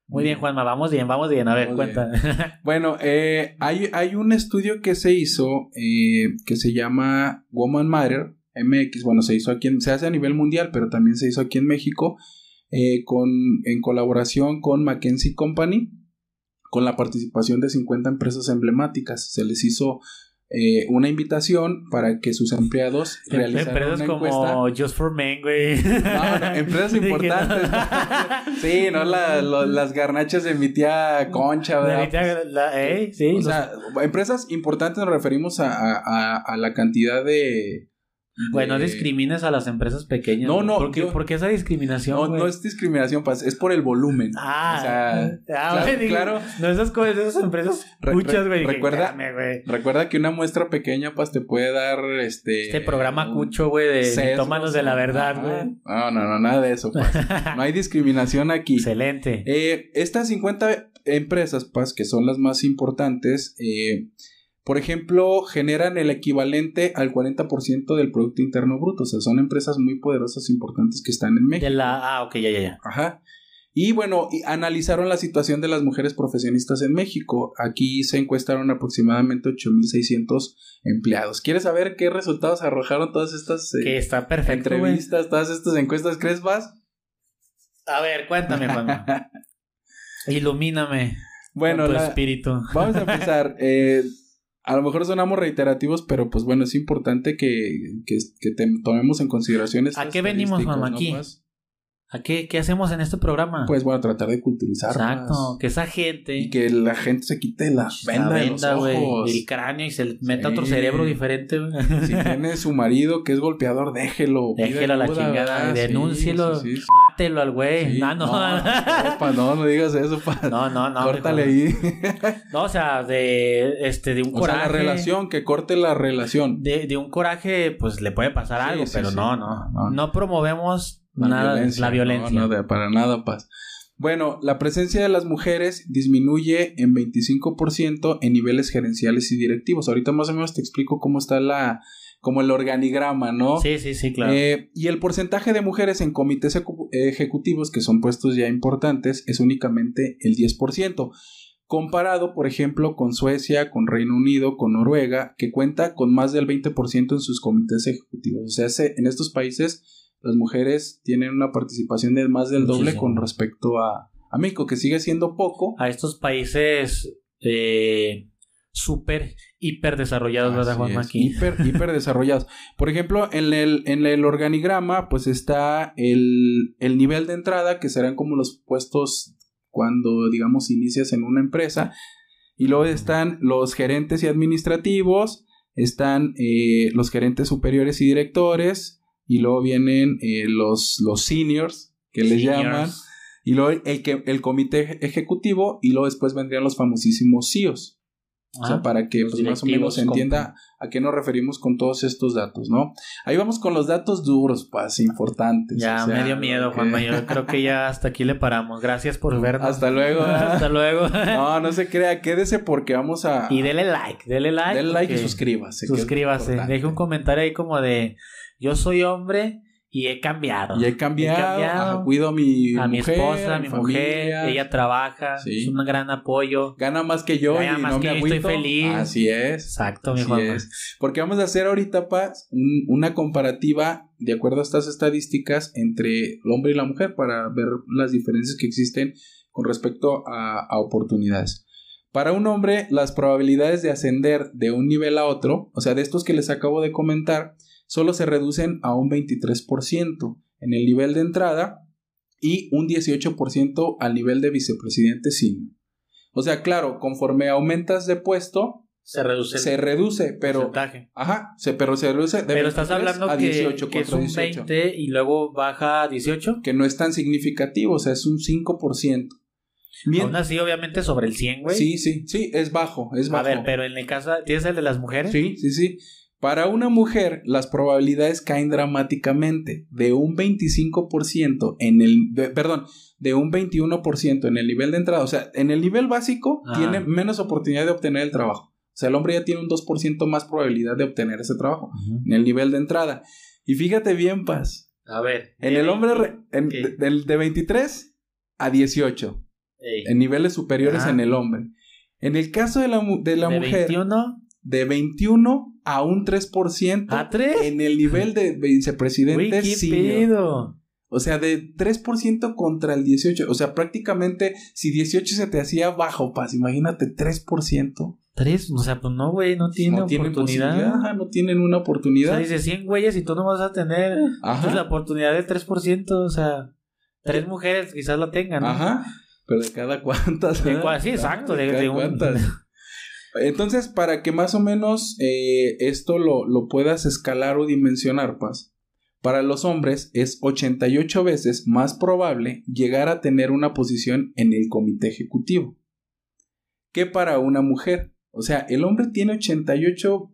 Muy bien, Juanma, vamos bien, vamos bien. A ver, Vamos cuenta. Bueno, eh, hay, hay un estudio que se hizo eh, que se llama Woman Matter MX. Bueno, se hizo aquí, en- se hace a nivel mundial, pero también se hizo aquí en México eh, con, en colaboración con McKinsey Company, con la participación de 50 empresas emblemáticas. Se les hizo eh, una invitación para que sus empleados realizaran Empresas una como encuesta. Just for Men, güey. No, no, empresas importantes. Sí, no La- lo- las garnachas de mi tía Concha, La ¿verdad? la- eh, sí, O los- sea, empresas importantes nos referimos a, a- a- a la cantidad de... Güey, no de- discrimines a las empresas pequeñas. No, no, ¿Por qué, yo- por qué esa discriminación? No, no es discriminación, Paz, es por el volumen. Ah, o sea, ah, claro, claro. No esas cosas, esas empresas Re- muchas, re- güey. recuerda-. Recuerda que una muestra pequeña, Paz, te puede dar este... Este programa un- cucho, güey, de sesgos, tómanos de la verdad, güey. No, no, no, nada de eso, Paz. No hay discriminación aquí. Excelente. Eh, estas 50 empresas, Paz, que son las más importantes, eh, por ejemplo, generan el equivalente al 40% del Producto Interno Bruto. O sea, son empresas muy poderosas e importantes que están en México. De la. Ah, ok, ya, ya, ya. Ajá. Y bueno, y analizaron la situación de las mujeres profesionistas en México. Aquí se encuestaron aproximadamente 8.600 empleados. ¿Quieres saber qué resultados arrojaron todas estas eh, Que está perfecto. entrevistas, todas estas encuestas? ¿Crees? A ver, cuéntame, Juan. Ilumíname. Bueno, con tu la- espíritu. vamos a empezar. Eh, a lo mejor sonamos reiterativos, pero pues bueno, es importante que, que, que te- tomemos en consideración ¿A qué venimos, mamá, ¿no, aquí? ¿A qué, qué hacemos en este programa? Pues bueno, tratar de culturizar. Exacto. Que esa gente. Y que la gente se quite la venda, la de los venda, güey. ojos. El cráneo y se meta Sí. otro cerebro diferente, güey. Si tiene su marido que es golpeador, déjelo. Déjelo a la ayuda, chingada. Sí, denúncielo. sí. Mátelo al güey. Ah, no. no, no, pa, no, no digas eso, pa. No, no, no. Córtale ahí. No, o sea, de este, de un O sea, coraje. la relación, que corte la relación. De, de un coraje, pues le puede pasar algo, pero no, no, No, no. no. Promovemos nada la violencia. No, no, para nada, paz. Bueno, la presencia de las mujeres disminuye en 25% en niveles gerenciales y directivos. Ahorita más o menos te explico cómo está la, como el organigrama, ¿no? Sí, sí, sí, claro. Eh, y el porcentaje de mujeres en comités ecu- ejecutivos, que son puestos ya importantes, es únicamente el 10%. Comparado, por ejemplo, con Suecia, con Reino Unido, con Noruega, que cuenta con más del 20% en sus comités ejecutivos. O sea, se- en estos países las mujeres tienen una participación de más del doble Muchísimo. con respecto a, a México, que sigue siendo poco. a estos países eh, súper, hiper desarrollados, ¿verdad, Juan Maki? Hiper, hiper desarrollados. Por ejemplo, en el, en el organigrama, pues está el, el nivel de entrada, que serán como los puestos cuando, digamos, inicias en una empresa. Y luego están los gerentes y administrativos, están eh, los gerentes superiores y directores, y luego vienen eh, los, los seniors, que les Seniors. llaman, y luego el, que, el comité ejecutivo, y luego después vendrían los famosísimos CEOs. O sea, Ah, para que pues, más o menos se entienda a qué nos referimos con todos estos datos, ¿no? Ahí vamos con los datos duros, pues, importantes. Ya o sea, me dio miedo, que- Juanma. Yo creo que ya hasta aquí le paramos. Gracias por vernos. Hasta luego. hasta luego. No, no se crea, quédese porque vamos a... y dele like, dele like. Denle like y suscríbase. que Suscríbase. Deje un comentario ahí como de yo soy hombre y he cambiado. Y he cambiado, He cambiado ajá, cuido a mi a mi mujer, esposa, a mi familia, mujer, ella trabaja, Sí. es un gran apoyo. Gana más que yo Gana y más no que me yo estoy feliz. Así es. Exacto, mi es. Porque vamos a hacer ahorita, Paz, un- una comparativa de acuerdo a estas estadísticas entre el hombre y la mujer para ver las diferencias que existen con respecto a, a oportunidades. Para un hombre, las probabilidades de ascender de un nivel a otro, o sea, de estos que les acabo de comentar, solo se reducen a un 23% en el nivel de entrada y un 18% al nivel de vicepresidente senior. O sea, claro, conforme aumentas de puesto, Se reduce se reduce, pero porcentaje. ajá, se, pero se reduce de Pero estás 23 hablando a que, 18 que es contra un 18, 20 y luego baja a 18. que no es tan significativo, o sea, es un 5%. Bien. Aún así, obviamente, sobre el 100, güey. Sí, sí, sí, es bajo, es A bajo. ver, pero en el caso, ¿tienes el de las mujeres? Sí, sí, sí. Para una mujer, las probabilidades caen dramáticamente de un 25% en el, de- perdón, de un 21% en el nivel de entrada. O sea, en el nivel básico Ah. tiene menos oportunidad de obtener el trabajo. O sea, el hombre ya tiene un 2% más probabilidad de obtener ese trabajo en el nivel de entrada. Y fíjate bien, Paz. A ver. En el hombre re- en- ¿Qué? de, de 23 a 18, Ey. en niveles superiores Ah. en el hombre. En el caso de la, de la de mujer, 21 de 21 a un 3% a 3. en el nivel de vicepresidente qué pedo. O sea, de 3% contra el 18. O sea, prácticamente si 18 se te hacía bajo, Paz, imagínate 3%. 3, o sea, pues no, güey, no tiene no tienen oportunidad. ajá, no tienen una O oportunidad. sea, dice 100 güeyes y tú no vas a tener pues, la oportunidad de 3%, o sea, tres mujeres quizás la tengan, ¿no? Ajá. Pero de cada cuántas. De sí, exacto, de- cada de un- cuántas. Entonces, para que más o menos eh, esto lo, lo puedas escalar o dimensionar, Paz, para los hombres es 88 veces más probable llegar a tener una posición en el comité ejecutivo que para una mujer. O sea, el hombre tiene 88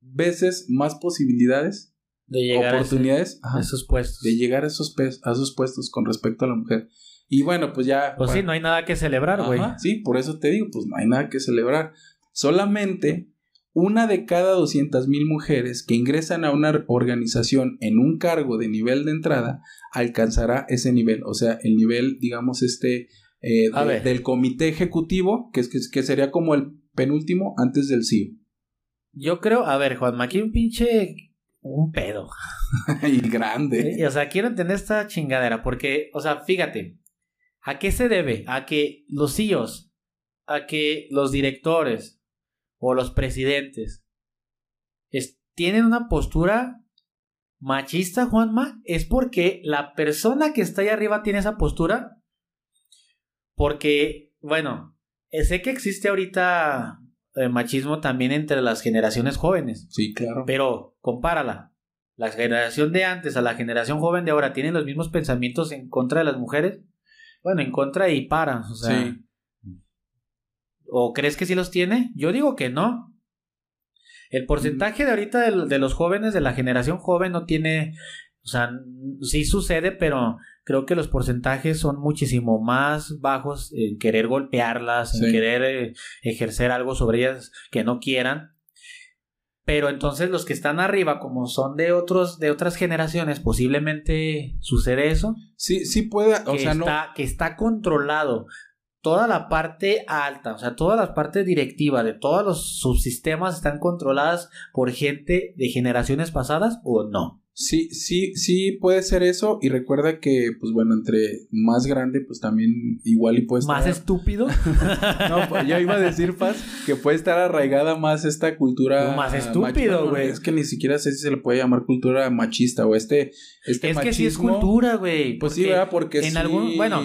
veces más posibilidades, De llegar a, ese- oportunidades a esos puestos. de llegar a esos, a esos puestos con respecto a la mujer. Y bueno, pues ya... Pues sí, no hay nada que celebrar, güey. Sí, por eso te digo, pues no hay nada que celebrar. Solamente una de cada 200 mil mujeres que ingresan a una organización en un cargo de nivel de entrada alcanzará ese nivel, o sea, el nivel, digamos, este, eh, A de- ver. del comité ejecutivo, que, que, que sería como el penúltimo antes del CEO. Yo creo, a ver, Juanma, aquí un pinche. Un pedo. y grande. Eh, O sea, quiero entender esta chingadera porque, o sea, fíjate, ¿a qué se debe? A que los CEOs, a que los directores o los presidentes es- tienen una postura machista, Juanma, es porque la persona que está ahí arriba tiene esa postura. Porque, bueno, eh, sé que existe ahorita eh, machismo también entre las generaciones jóvenes. Sí, claro. Pero compárala. La generación de antes a la generación joven de ahora tienen los mismos pensamientos en contra de las mujeres. Bueno, en contra y paran. O sea, Sí. ¿O crees que sí los tiene? Yo digo que no. El porcentaje de ahorita de, los jóvenes de la generación joven no tiene. O sea, sí sucede, pero creo que los porcentajes son muchísimo más bajos en querer golpearlas, en Sí. querer eh, ejercer algo sobre ellas que no quieran. Pero entonces los que están arriba, como son de otros, de otras generaciones, posiblemente sucede eso. Sí, sí puede, o que, sea, no. está, que está controlado toda la parte alta, o sea, todas las partes directivas de todos los subsistemas están controladas por gente de generaciones pasadas o no. Sí, sí, sí puede ser eso. Y recuerda que, pues bueno, entre más grande, pues también igual y puede estar. Más estúpido. No, pues, yo iba a decir, Paz, que puede estar arraigada más esta cultura. No, más estúpido, güey. Es que ni siquiera sé si se le puede llamar cultura machista o este. este es que sí es cultura, güey. Pues sí, ¿verdad? Porque en sí- algún- bueno,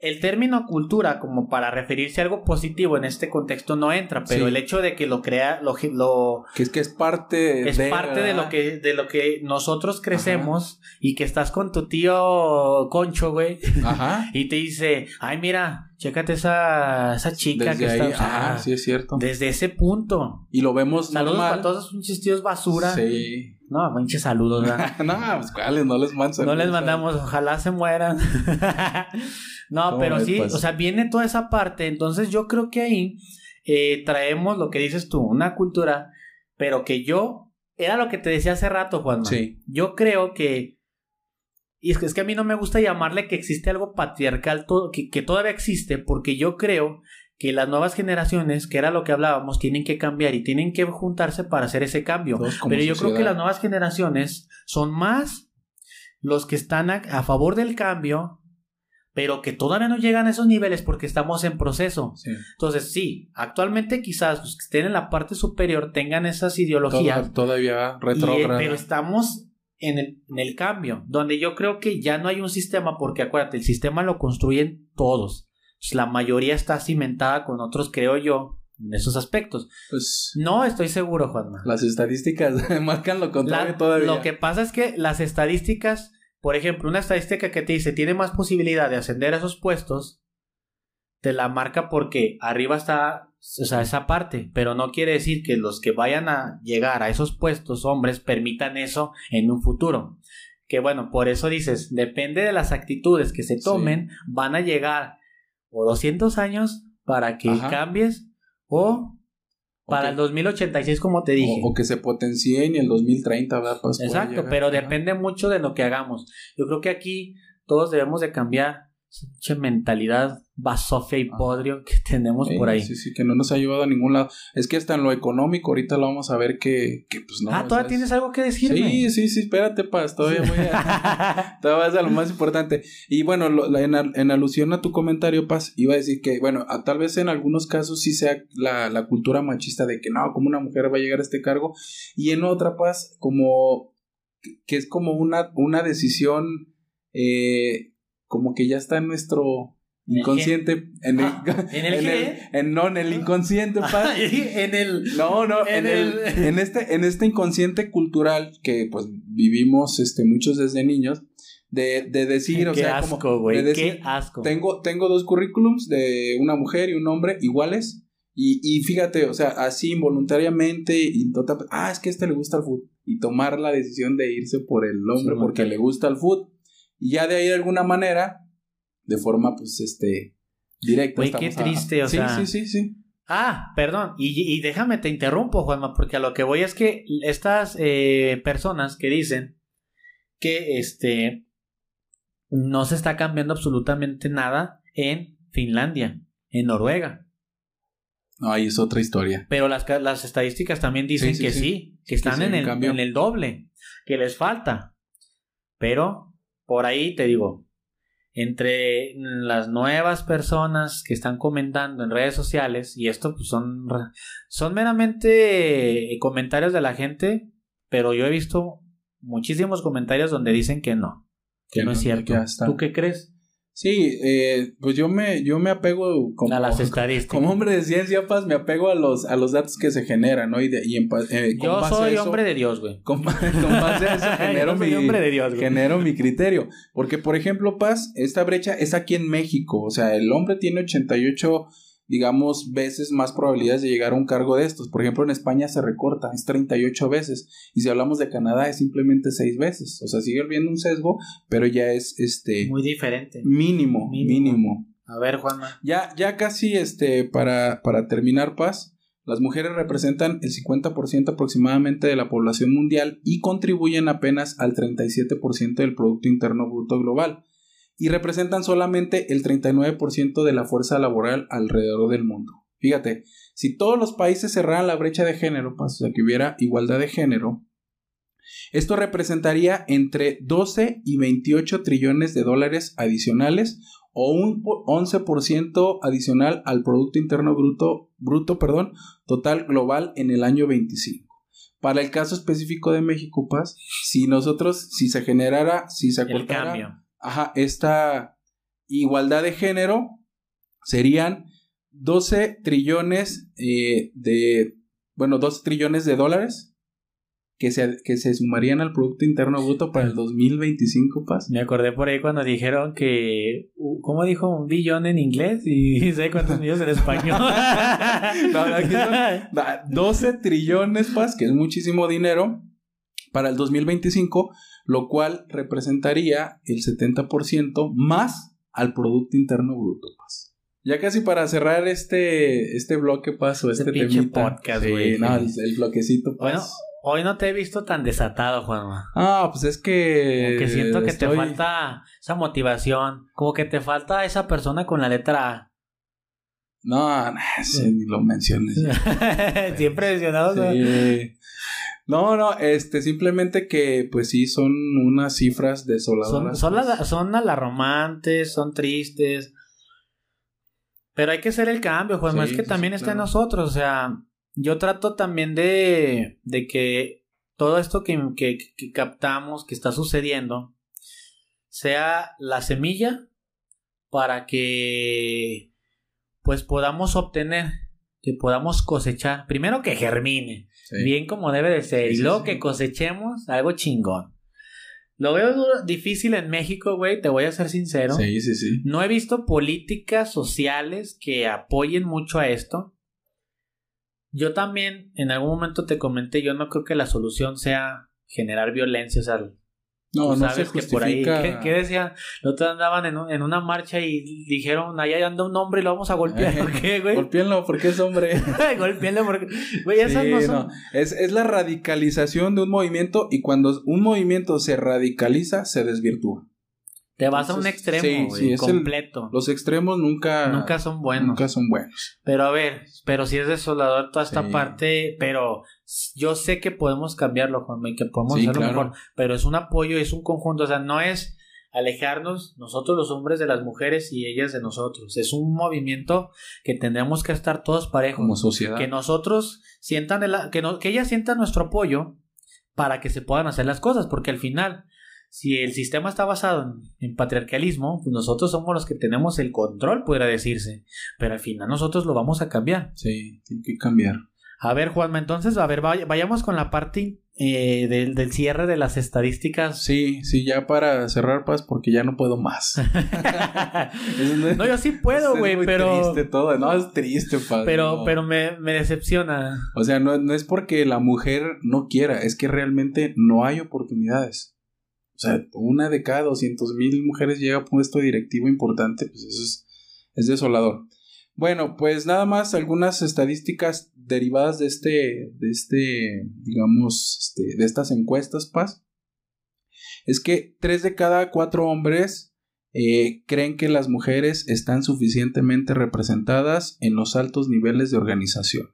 El término cultura, como para referirse a algo positivo en este contexto, no entra, pero Sí. el hecho de que lo crea, lo, lo, Que es que es parte es de. parte de lo que de lo que nosotros crecemos y que estás con tu tío Concho, güey, Ajá. y te dice, "Ay, mira, chécate esa esa chica Desde que ahí. está, Ajá, sí, es cierto. desde ese punto." Y lo vemos Saludos normal. para todos esos tíos basura. Sí. No, pinches saludos, ¿verdad? no, pues cuáles, no les mandan. No les mandamos, ojalá se mueran. no, ¿Cómo pero sí, pues? o sea, viene toda esa parte. Entonces yo creo que ahí eh, traemos lo que dices tú, una cultura, pero que yo, era lo que te decía hace rato, Juan. Sí. Yo creo que, y es que, es que a mí no me gusta llamarle que existe algo patriarcal, todo, que, que todavía existe, porque yo creo que las nuevas generaciones, que era lo que hablábamos, tienen que cambiar y tienen que juntarse para hacer ese cambio. Pero yo creo que las nuevas generaciones son más los que están a, a favor del cambio, pero que todavía no llegan a esos niveles porque estamos en proceso. Sí. Entonces, sí, actualmente quizás los que estén en la parte superior tengan esas ideologías, Toda- todavía eh, retrógrada. pero estamos en el, en el cambio, donde yo creo que ya no hay un sistema, porque acuérdate, el sistema lo construyen todos. La mayoría está cimentada con otros, creo yo, en esos aspectos. Pues No estoy seguro, Juanma. las estadísticas marcan lo contrario La- todavía. Lo que pasa es que las estadísticas, por ejemplo, una estadística que te dice tiene más posibilidad de ascender a esos puestos, te la marca porque arriba está, o sea, esa parte, pero no quiere decir que los que vayan a llegar a esos puestos, hombres, permitan eso en un futuro. Que bueno, por eso dices, depende de las actitudes que se tomen, van a llegar o 200 años para que Ajá. cambies o para Ok. el 2086 como te dije. O, o que se potencie en el 2030, ¿verdad? Pues Exacto, pero depende mucho de lo que hagamos. Yo creo que aquí todos debemos de cambiar esa mentalidad basofia y podrio que tenemos Sí, por ahí. Sí, sí, que no nos ha llevado a ningún lado. Es que hasta en lo económico, ahorita lo vamos a ver que, que pues no. ah, ¿todavía tienes algo que decirme? Sí, sí, sí, espérate, Paz, todavía voy a... todavía a lo más importante. Y bueno, lo- la- en, al- en alusión a tu comentario, Paz, iba a decir que, bueno, a- tal vez en algunos casos sí sea la, la cultura machista de que no, como una mujer va a llegar a este cargo, y en otra, Paz, como que es como una, una decisión, eh, como que ya está en nuestro ¿En el inconsciente, en el, Ah, ¿en el qué? en- no, en el inconsciente, Paz. en el No, no, en, el, en este, en este inconsciente cultural que pues vivimos este muchos desde niños, de, de decir, o qué sea, asco, como güey, de decir, qué asco. tengo, tengo dos currículums de una mujer y un hombre iguales, y, y fíjate, o sea, así involuntariamente, y total, ah, es que a este le gusta el fútbol, y tomar la decisión de irse por el hombre Sí, porque le gusta el fútbol, y ya de ahí de alguna manera, de forma pues este directa. Güey, qué a- triste, o sí, sea, sí, sí, sí. Ah, perdón, y, y déjame te interrumpo, Juanma, porque a lo que voy es que estas eh, personas que dicen que este no se está cambiando absolutamente nada en Finlandia, en Noruega. No, ahí es otra historia. Pero las, las estadísticas también dicen Sí, sí, que sí. sí, que están en, el, en el doble, que les falta. Pero por ahí te digo, entre las nuevas personas que están comentando en redes sociales, y esto pues, son, son meramente comentarios de la gente, pero yo he visto muchísimos comentarios donde dicen que no, que Que no, es no, cierto. ¿Tú qué crees? Sí, eh, pues yo me, yo me apego como, a las estadísticas. como hombre de ciencia, Paz, me apego a los, a los datos que se generan, ¿no? Y, de, y en, eh, con yo base soy eso- hombre de Dios, güey. Con, con base a eso genero, mi, hombre de Dios, genero mi criterio. Porque, por ejemplo, Paz, esta brecha es aquí en México. O sea, el hombre tiene 88, digamos, veces más probabilidades de llegar a un cargo de estos. Por ejemplo, en España se recorta, es 38 veces. Y si hablamos de Canadá, es simplemente 6 veces. O sea, sigue habiendo un sesgo, pero ya es este Muy diferente. mínimo, Mínimo. mínimo. A ver, Juanma. Ya, ya casi este, para, para terminar, Paz, las mujeres representan el 50% aproximadamente de la población mundial y contribuyen apenas al 37% del Producto Interno Bruto Global y representan solamente el 39% de la fuerza laboral alrededor del mundo. Fíjate, si todos los países cerraran la brecha de género, Paz, o sea, que hubiera igualdad de género, esto representaría entre 12 y 28 trillones de dólares adicionales o un po- 11% adicional al Producto Interno Bruto, bruto perdón, total global en el año 25. Para el caso específico de México, Paz, si nosotros, si se generara, si se acortara cambio. Ajá, esta igualdad de género, serían 12 trillones eh, de, bueno, 12 trillones de dólares que se, que se sumarían al Producto Interno Bruto para el 2025, Paz. Me acordé por ahí cuando dijeron que. ¿Cómo dijo? Un billón en inglés y ¿sabes cuántos millones en español? No, no, aquí son- Da 12 trillones, Paz, que es muchísimo dinero para el 2025, lo cual representaría el 70% más al Producto Interno Bruto, Paz. Ya casi para cerrar este, este bloque, Paz, o Ese este pinche temita. podcast, Sí, güey. no, el, el bloquecito, Paz. Bueno, hoy no te he visto tan desatado, Juanma. Ah, pues es que... Como que siento que te falta esa motivación. Como que te falta esa persona con la letra A. No, no, sí, ni lo menciones. Siempre mencionado. ¿no? Sí. No, no, este, simplemente que, pues sí, son unas cifras Son, desoladoras. son, pues. la- son alarmantes, son tristes. Pero hay que hacer el cambio, Juanma. Sí, es que sí, también sí, está en nosotros. O sea, yo trato también de, de que todo esto que, que, que captamos, que está sucediendo, sea la semilla para que pues podamos obtener, que podamos cosechar. Primero que germine Sí. bien como debe de ser. Y sí, luego sí. que cosechemos algo chingón. Lo veo difícil en México, güey, te voy a ser sincero. Sí, sí, sí. No he visto políticas sociales que apoyen mucho a esto. Yo también, en algún momento te comenté, yo no creo que la solución sea generar violencia, o sea, No, no se sabes que por ahí, justifica. ¿qué, decían? Los otros andaban en, un- en una marcha y dijeron, allá anda un hombre y lo vamos a golpear, Eh, ¿por qué, güey? Golpéenlo porque es hombre. Golpeenlo porque, güey, esas Sí, no son... no. Es, es la radicalización de un movimiento y cuando un movimiento se radicaliza, se desvirtúa. Te vas a un extremo, sí, el- completo. Los extremos nunca, Nunca son buenos. nunca son buenos. Pero a ver, pero si es desolador toda esta Sí. parte, pero yo sé que podemos cambiarlo, Juanma, y que podemos Sí, hacerlo claro. mejor. Pero es un apoyo, es un conjunto, o sea, no es alejarnos nosotros los hombres de las mujeres y ellas de nosotros. Es un movimiento que tendremos que estar todos parejos. Como sociedad. que nosotros sientan el, que, no- que ellas sientan nuestro apoyo para que se puedan hacer las cosas, porque al final, si el sistema está basado en, en patriarcalismo, pues nosotros somos los que tenemos el control, pudiera decirse, pero al final nosotros lo vamos a cambiar. Sí, tiene que cambiar. A ver, Juanma, entonces, a ver, vay- vayamos con la parte eh, del, del cierre de las estadísticas. Sí, sí, ya para cerrar, Paz, porque ya no puedo más. Es- no, yo sí puedo, es güey, pero... triste todo, no, es triste, Paz. Pero, no. pero me, me decepciona. O sea, no, no es porque la mujer no quiera, es que realmente no hay oportunidades. O sea, una de cada 200 mil mujeres llega a puesto directivo importante, pues eso es, es desolador. Bueno, pues nada más algunas estadísticas derivadas de este, de este, digamos, este, de estas encuestas, Paz. Es que tres de cada cuatro hombres eh, creen que las mujeres están suficientemente representadas en los altos niveles de organización.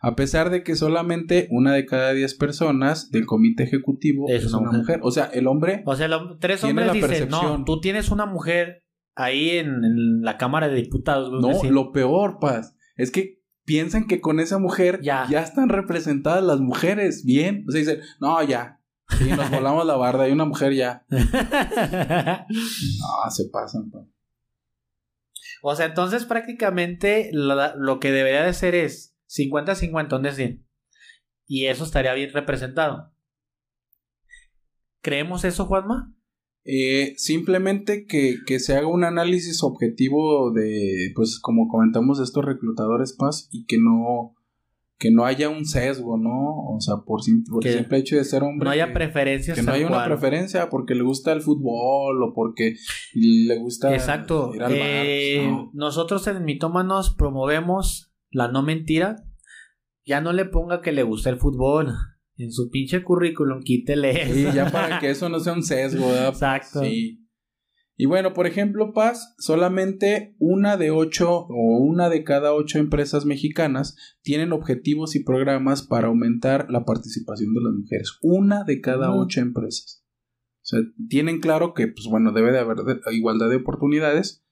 A pesar de que solamente una de cada diez personas del comité ejecutivo es, una, mujer. O sea, el hombre. O sea, tres hombres dicen, no, tú tienes una mujer ahí en, la Cámara de Diputados. No, lo peor, Paz, es que piensan que con esa mujer ya. ya están representadas las mujeres. Bien. O sea, dicen, no, ya, Sí, nos volamos la barda y una mujer ya. no, se pasan. O sea, entonces prácticamente lo, que debería de ser es 50-50, decir. Y eso estaría bien representado. ¿Creemos eso, Juanma? Eh, simplemente que, que, se haga un análisis objetivo de, pues como comentamos, estos reclutadores Paz y que no, que no haya un sesgo, ¿no? O sea, por, simple, el simple hecho de ser hombre. No haya preferencias. Que no haya una preferencia porque le gusta el fútbol o porque le gusta Exacto. ir al bar, eh, Nosotros en Mitómanos promovemos la no mentira. Ya no le ponga que le gusta el fútbol. En su pinche currículum, quítele eso. Y ya para que eso no sea un sesgo, ¿verdad? Exacto. Sí. Y bueno, por ejemplo, Paz, solamente una de ocho o una de cada ocho empresas mexicanas tienen objetivos y programas para aumentar la participación de las mujeres. Una de cada ocho empresas. O sea, tienen claro que, pues bueno, debe de haber igualdad de oportunidades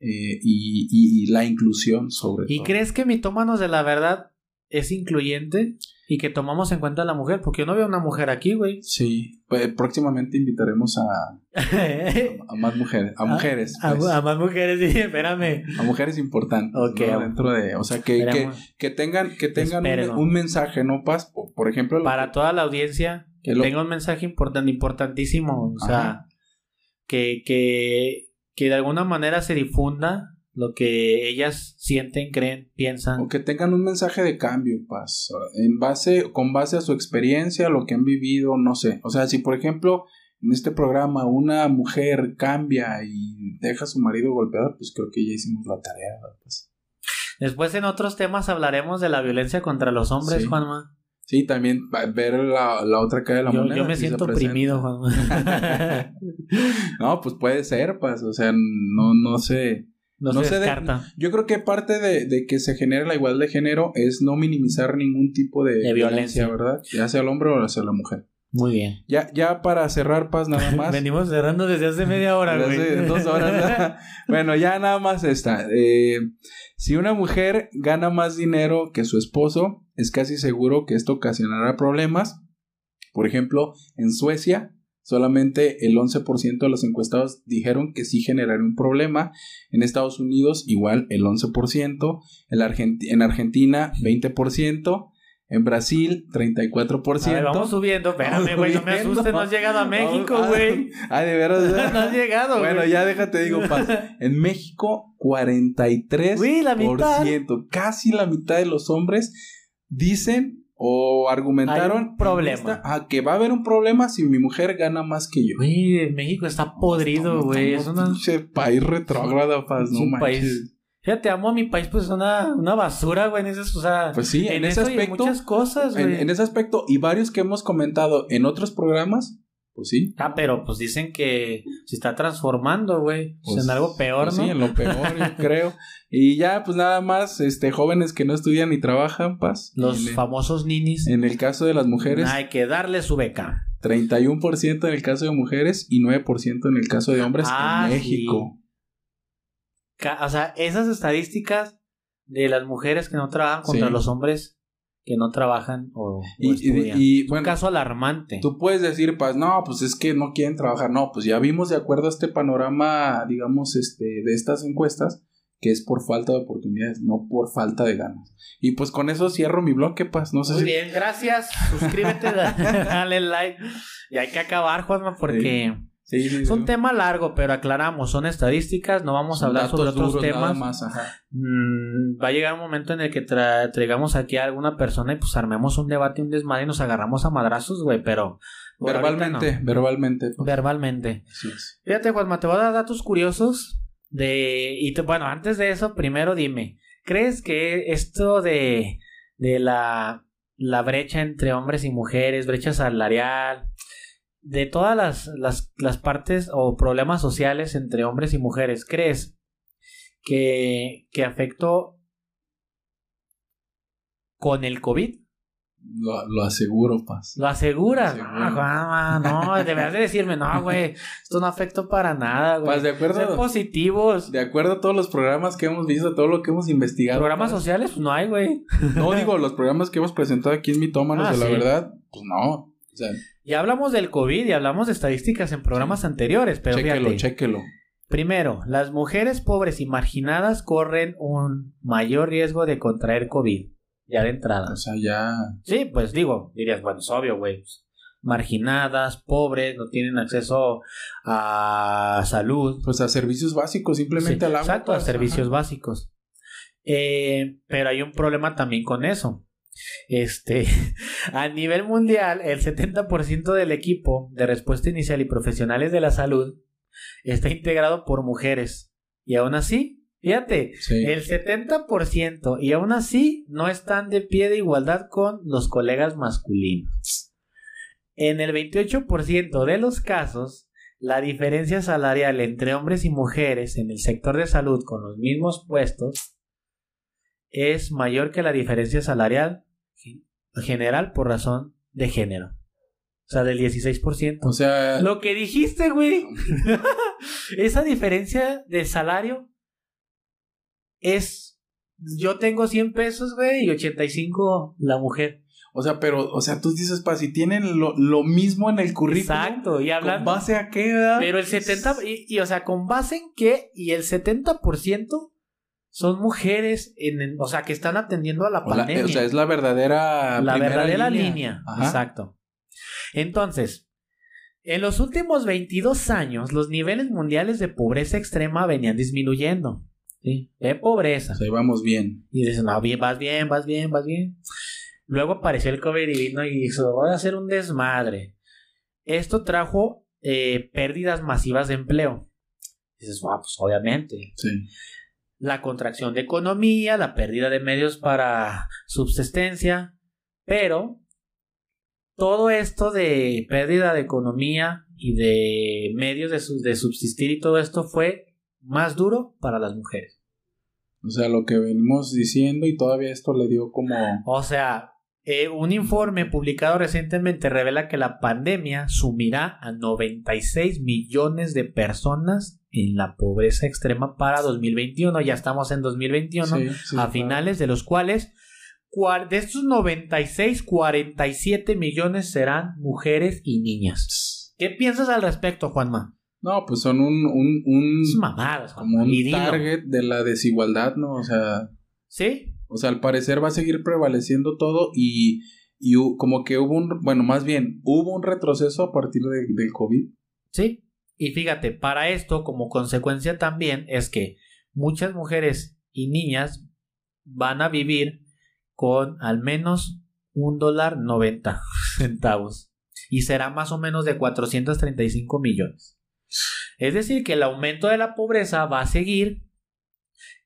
eh, y, la inclusión sobre todo. ¿Y crees que mitómanos de la verdad es incluyente? Y que tomamos en cuenta a la mujer, porque yo no veo una mujer aquí, güey. Sí, pues próximamente invitaremos a, a, más mujeres, a mujeres. A, pues. más mujeres, sí, espérame. A mujeres importantes. Ok. Dentro de, o sea, que, que, que, tengan, que tengan un, mensaje, ¿no? Paz, por, ejemplo. Para toda la audiencia, que tenga un mensaje importante, importantísimo, o sea, que, que, que de alguna manera se difunda lo que ellas sienten, creen, piensan. O que tengan un mensaje de cambio, paz. En base, con base a su experiencia, lo que han vivido, no sé. O sea, si por ejemplo en este programa una mujer cambia y deja a su marido golpeado, pues creo que ya hicimos la tarea. Pues. Después en otros temas hablaremos de la violencia contra los hombres, Juanma. Sí, también ver la, otra cara de la moneda. Yo me siento oprimido, Juanma. no, pues puede ser, pues, o sea, no, no sé no, se, descarta. yo creo que parte de, que se genere la igualdad de género es no minimizar ningún tipo de, violencia, ¿verdad? Ya sea el hombre o sea la mujer. Muy bien. Ya, ya para cerrar, Paz, nada más. Venimos cerrando desde hace media hora, güey. dos horas. bueno, ya nada más esta. Eh, si una mujer gana más dinero que su esposo, es casi seguro que esto ocasionará problemas. Por ejemplo, en Suecia, Solamente el 11% de los encuestados dijeron que sí generaría un problema. En Estados Unidos igual el 11%. En, Argentina 20%. En Brasil, 34%. A ver, vamos subiendo. Espérame, güey, no me asustes, no has llegado a México, güey. Ah, de veras. no has llegado, Bueno, ya déjate, digo, paz. En México, 43%. Uy, la mitad. Casi la mitad de los hombres dicen o argumentaron problema. a que va a haber un problema si mi mujer gana más que yo. Güey, México está podrido, güey. es un país retrógrado, paz, no país. Fíjate, amo a mi país, pues es una, una basura, güey, en ese, o sea, pues sí, en, ese aspecto, en muchas cosas, güey. En, ese aspecto y varios que hemos comentado en otros programas, pues sí. Ah, pero pues dicen que se está transformando, güey. Pues, en algo peor, pues ¿no? Sí, en lo peor, yo creo. Y ya, pues nada más, este, jóvenes que no estudian ni trabajan, paz. Los famosos ninis. En el caso de las mujeres. Hay que darle su beca. 31% en el caso de mujeres y 9% en el caso de hombres en ah, México. O sea, esas estadísticas de las mujeres que no trabajan contra los hombres que no trabajan o, y, un caso alarmante. Tú puedes decir, pues no, pues es que no quieren trabajar. No, pues ya vimos de acuerdo a este panorama, digamos, este, de estas encuestas, que es por falta de oportunidades, no por falta de ganas. Y pues con eso cierro mi bloque, pues no sé Muy bien, gracias. Suscríbete, dale like. Y hay que acabar, Juanma, porque es un tema largo, pero aclaramos, son estadísticas, no vamos a hablar sobre otros temas. Mm, va a llegar un momento en el que traigamos aquí a alguna persona y pues armemos un debate, un desmadre y nos agarramos a madrazos, güey, pero... Verbalmente, verbalmente. Pues. Verbalmente. Fíjate, Juanma, te voy a dar datos curiosos de... Y bueno, antes de eso, primero dime, ¿crees que esto de, de la, la brecha entre hombres y mujeres, brecha salarial, de todas las, las, las partes o problemas sociales entre hombres y mujeres, ¿crees que, que afectó con el COVID? Lo, lo aseguro, Paz. Lo aseguras. Lo. Juanma, no, deberías de decirme, no, güey, esto no afectó para nada, güey. Paz, de acuerdo. Ser positivos. De acuerdo a todos los programas que hemos visto, todo lo que hemos investigado. Programas Paz. sociales, pues no hay, güey. No digo, los programas que hemos presentado aquí en Mitómanos Ah, de la sí. verdad, pues no. O sea, Ya hablamos del COVID y hablamos de estadísticas en programas anteriores, pero chéquelo, fíjate. chéquelo. Primero, las mujeres pobres y marginadas corren un mayor riesgo de contraer COVID. Ya de entrada. O sea, ya. Sí, pues digo, dirías, bueno, es obvio, güey. Marginadas, pobres, no tienen acceso a salud. Pues a servicios básicos, simplemente Sí, al agua. Exacto, a pues, servicios ajá. básicos. Eh, pero hay un problema también con eso. Este, a nivel mundial, el 70% del equipo de respuesta inicial y profesionales de la salud está integrado por mujeres. Y aún así, fíjate, Sí. el 70% y aún así no están de pie de igualdad con los colegas masculinos. En el 28% de los casos, la diferencia salarial entre hombres y mujeres en el sector de salud con los mismos puestos es mayor que la diferencia salarial gen- general por razón de género. O sea, del 16%. O sea, Lo que dijiste, güey. Esa diferencia de salario es. Yo tengo 100 pesos, güey, y 85 la mujer. o sea, pero, o sea, tú dices, pa, si tienen lo, lo mismo en el currículum. Exacto, y ¿Con hablando. base a qué edad? Pero el 70, y, y, o sea, con base en qué, y el 70% son mujeres, en, en- o sea, que están atendiendo a la O, la- pandemia. o sea, es la verdadera. la verdadera línea. Exacto. Entonces, en los últimos 22 años, los niveles mundiales de pobreza extrema venían disminuyendo. ¿sí? De pobreza. O sea, vamos bien. Y dices, no, bien, vas bien, vas bien, vas bien. Luego apareció el COVID y vino y hizo, voy a hacer un desmadre. Esto trajo eh, pérdidas masivas de empleo. Dices, ah, pues obviamente. Sí. La contracción de economía, la pérdida de medios para subsistencia, pero todo esto de pérdida de economía y de medios de, de subsistir y todo esto fue más duro para las mujeres. O sea, lo que venimos diciendo y todavía esto le dio como. O sea, eh, un informe publicado recientemente revela que la pandemia sumirá a 96 millones de personas en la pobreza extrema para 2021. Ya estamos en 2021, Sí, sí, a claro. finales de los cuales cua- de estos 96, 47 millones serán mujeres y niñas. ¿Qué piensas al respecto, Juanma? No, pues son un, un, un- Es mamadas, como un target de la desigualdad, ¿no? O sea, ¿Sí? O sea, al parecer va a seguir prevaleciendo todo y, y como que hubo un, bueno, más bien, hubo un retroceso a partir de- del COVID. Sí. Y fíjate, para esto, como consecuencia también, es que muchas mujeres y niñas van a vivir con al menos un dólar 90 centavos. Y será más o menos de 435 millones. Es decir, que el aumento de la pobreza va a seguir.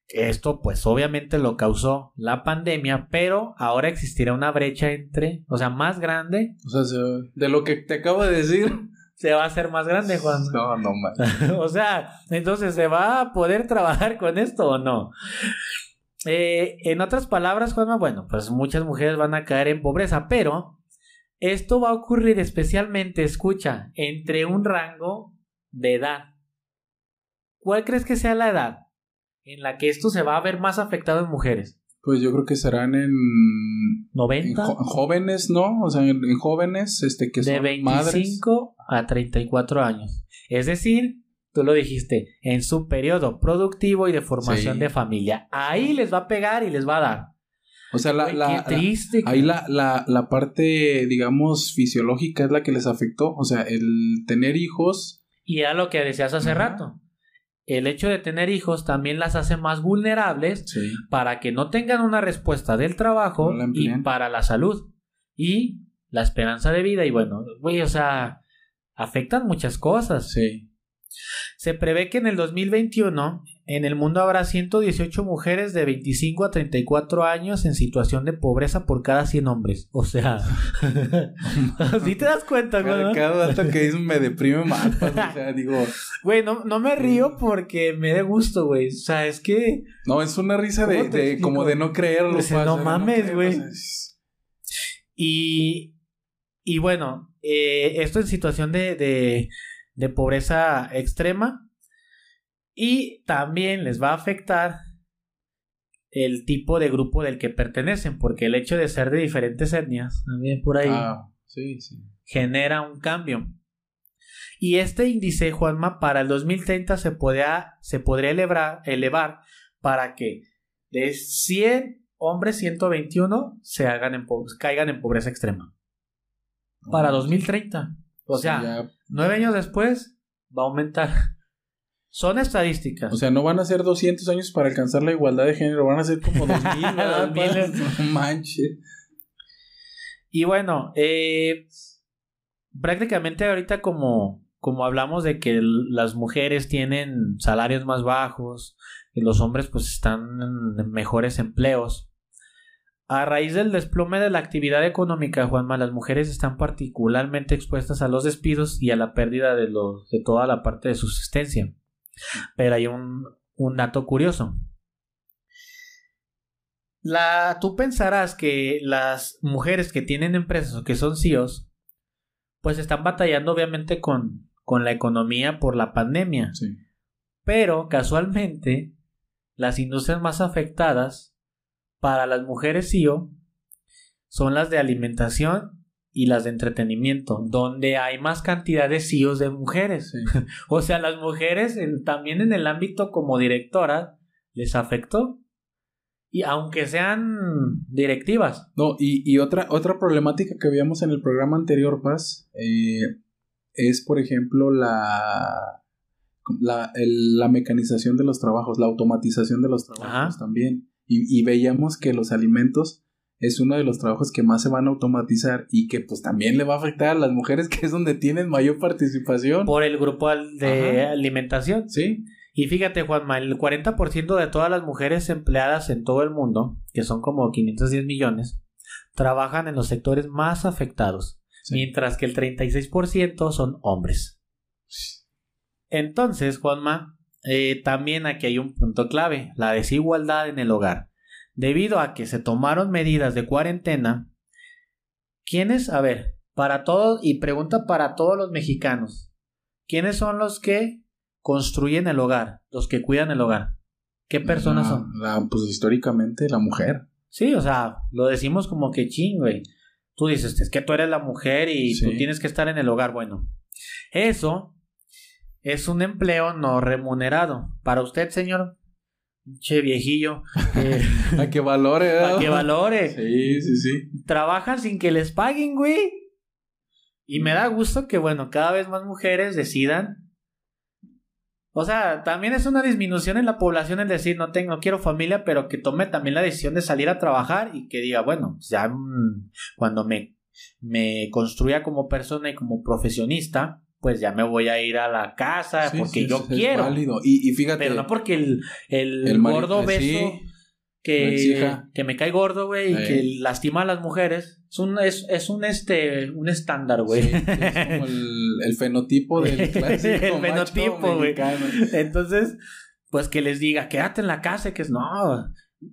Esto pues obviamente lo causó la pandemia, pero ahora existirá una brecha entre, o sea, más grande, O sea, se- de lo que te acabo de decir. se va a hacer más grande, Juan. No, no, man. o sea, entonces, ¿se va a poder trabajar con esto o no? Eh, en otras palabras, Juanma, bueno, pues muchas mujeres van a caer en pobreza, pero esto va a ocurrir especialmente, escucha, entre un rango de edad. ¿Cuál crees que sea la edad en la que esto se va a ver más afectado en mujeres? Pues yo creo que serán en, en ¿90? jo- jóvenes, ¿no? O sea, en, en jóvenes este, que de son 25 madres. a 34 años. Es decir, tú lo dijiste, en su periodo productivo y de formación Sí. de familia. Ahí les va a pegar y les va a dar. O sea, la, la- qué la- triste. ahí la, la, la parte, digamos, fisiológica es la que les afectó. O sea, el tener hijos. Y era lo que decías hace rato. El hecho de tener hijos también las hace más vulnerables Sí. para que no tengan una respuesta del trabajo No y para la salud y la esperanza de vida. Y bueno, güey, o sea, afectan muchas cosas. Sí. Se prevé que en el 2021 en el mundo habrá 118 mujeres de 25 a 34 años en situación de pobreza por cada 100 hombres. O sea, ¿sí te das cuenta, Cada, güey? cada dato que dices me deprime más. pues, o sea, digo, Güey, no, no me río porque me dé gusto, güey. O sea, es que no, es una risa de, ¿Cómo te de como de no creerlo. Dice, pa, no mames, güey. Y, y bueno, eh, esto en situación de, de, de pobreza extrema. Y también les va a afectar el tipo de grupo del que pertenecen, porque el hecho de ser de diferentes etnias, también por ahí, Ah, sí, sí. genera un cambio. Y este índice, Juanma, para el 2030 se, podría, se podría elevar, elevar para que de 100 hombres, 121 se hagan en caigan en pobreza extrema. Para 2030. O sea, ya- nueve años después va a aumentar. Son estadísticas. o sea, no van a ser 200 años para alcanzar la igualdad de género, van a ser como 2000. ¿verdad? 2000. no manches. Y bueno, eh, prácticamente ahorita como, como hablamos de que las mujeres tienen salarios más bajos y los hombres pues están en mejores empleos. A raíz del desplome de la actividad económica, Juanma, las mujeres están particularmente expuestas a los despidos y a la pérdida de, los, de toda la parte de subsistencia. Pero hay un, un dato curioso. La, tú pensarás que las mujeres que tienen empresas o que son CEOs, pues están batallando obviamente con, con la economía por la pandemia. Sí. Pero casualmente, las industrias más afectadas para las mujeres CEO son las de alimentación y las de entretenimiento, donde hay más cantidad de CEOs de mujeres. sí. O sea, las mujeres en- también en el ámbito como directora les afectó. Y aunque sean directivas. No, y, y otra, otra problemática que veíamos en el programa anterior, Paz, eh, es, por ejemplo, la, la, el- la mecanización de los trabajos, la automatización de los trabajos Ajá. también. Y, y veíamos que los alimentos es uno de los trabajos que más se van a automatizar y que pues también le va a afectar a las mujeres, que es donde tienen mayor participación. Por el grupo de Ajá. alimentación. Sí, Y fíjate, Juanma, el 40% de todas las mujeres empleadas en todo el mundo, que son como 510 millones, trabajan en los sectores más afectados, sí. mientras que el 36% son hombres. Entonces, Juanma, eh, también aquí hay un punto clave, la desigualdad en el hogar. Debido a que se tomaron medidas de cuarentena, ¿quiénes? A ver, para todos, y pregunta para todos los mexicanos, ¿quiénes son los que construyen el hogar, los que cuidan el hogar? ¿Qué personas La- son? la- pues históricamente la mujer. Sí, o sea, lo decimos como que ching, güey. Tú dices, es que tú eres la mujer y tú tienes que estar en el hogar. Bueno, eso es un empleo no remunerado. Para usted, señor, che viejillo, eh, A que valore, para ¿verdad? que valore. Sí, sí, sí. Trabajan sin que les paguen, güey. Y me da gusto que, bueno, cada vez más mujeres decidan. O sea, también es una disminución en la población el decir, no tengo, no quiero familia, pero que tome también la decisión de salir a trabajar y que diga, bueno, pues ya mm, cuando me, me construya como persona y como profesionista, pues ya me voy a ir a la casa Sí, porque sí, yo quiero. válido. Y, y fíjate. Pero no porque el, el, gordo eh, beso sí, que, exija. que me cae gordo, güey, y que lastima a las mujeres. Es un, es, es un este un estándar, güey. Es como el, el fenotipo del clásico El macho fenotipo, güey. Entonces, pues que les diga, quédate en la casa, y que es no.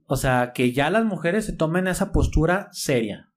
O sea, que ya las mujeres se tomen esa postura seria.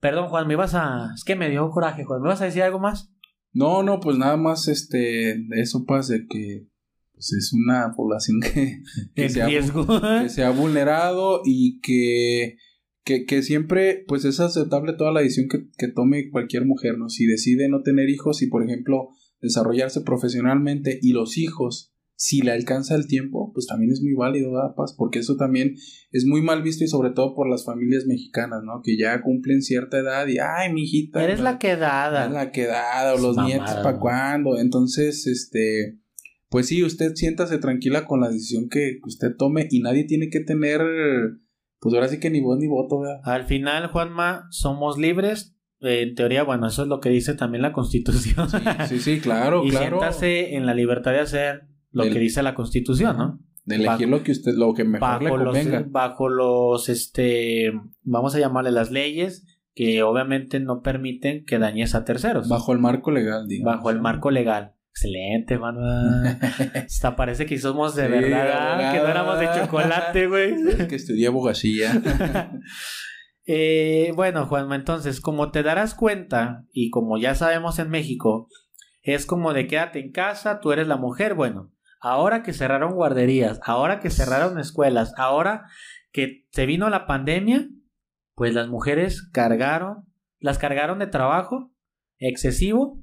Perdón, Juan, me ibas a. Es que me dio coraje, Juan. ¿Me vas a decir algo más? No, no, pues nada más este eso pasa de que pues es una población que, que se ha, que se ha vulnerado y que, que, que siempre pues es aceptable toda la decisión que, que tome cualquier mujer, ¿no? Si decide no tener hijos y por ejemplo desarrollarse profesionalmente y los hijos si le alcanza el tiempo, pues también es muy válido, ¿verdad, Paz? Porque eso también es muy mal visto y sobre todo por las familias mexicanas, ¿no? Que ya cumplen cierta edad y, ay, mi hijita. Eres la Es quedada. la quedada o los mamada, nietos para ¿no? cuándo. Entonces, este, pues sí, usted siéntase tranquila con la decisión que usted tome y nadie tiene que tener, pues ahora sí que ni voz ni voto, ¿verdad? Al final, Juanma, somos libres en teoría, bueno, eso es lo que dice también la Constitución. Sí, sí, sí, claro, y claro. siéntase en la libertad de hacer lo Del- que dice la Constitución, ¿no? De elegir lo que usted, lo que mejor le los, convenga. bajo los, este, vamos a llamarle las leyes que obviamente no permiten que dañes a terceros. Bajo el marco legal, digamos. Bajo el marco legal. Excelente, Manuel. Hasta parece que somos de Sí, verdad, ¿ah? que no éramos de chocolate, güey. Es que estudié abogacía. Eh, bueno, Juanma, entonces, como te darás cuenta, y como ya sabemos en México, es como de quédate en casa, tú eres la mujer. Bueno, ahora que cerraron guarderías, ahora que cerraron escuelas, ahora que se vino la pandemia, pues las mujeres cargaron, las cargaron de trabajo excesivo,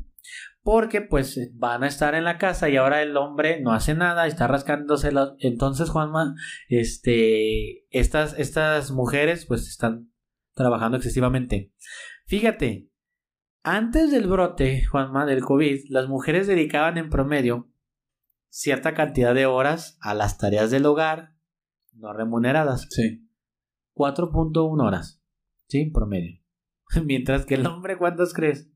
porque pues van a estar en la casa y ahora el hombre no hace nada, está rascándose la... Entonces, Juanma, este, estas, estas mujeres pues están trabajando excesivamente. Fíjate, antes del brote, Juanma, del COVID, las mujeres dedicaban en promedio cierta cantidad de horas a las tareas del hogar no remuneradas. Sí. 4.1 horas. ¿Sí? Promedio. Mientras que el hombre, ¿cuántos crees?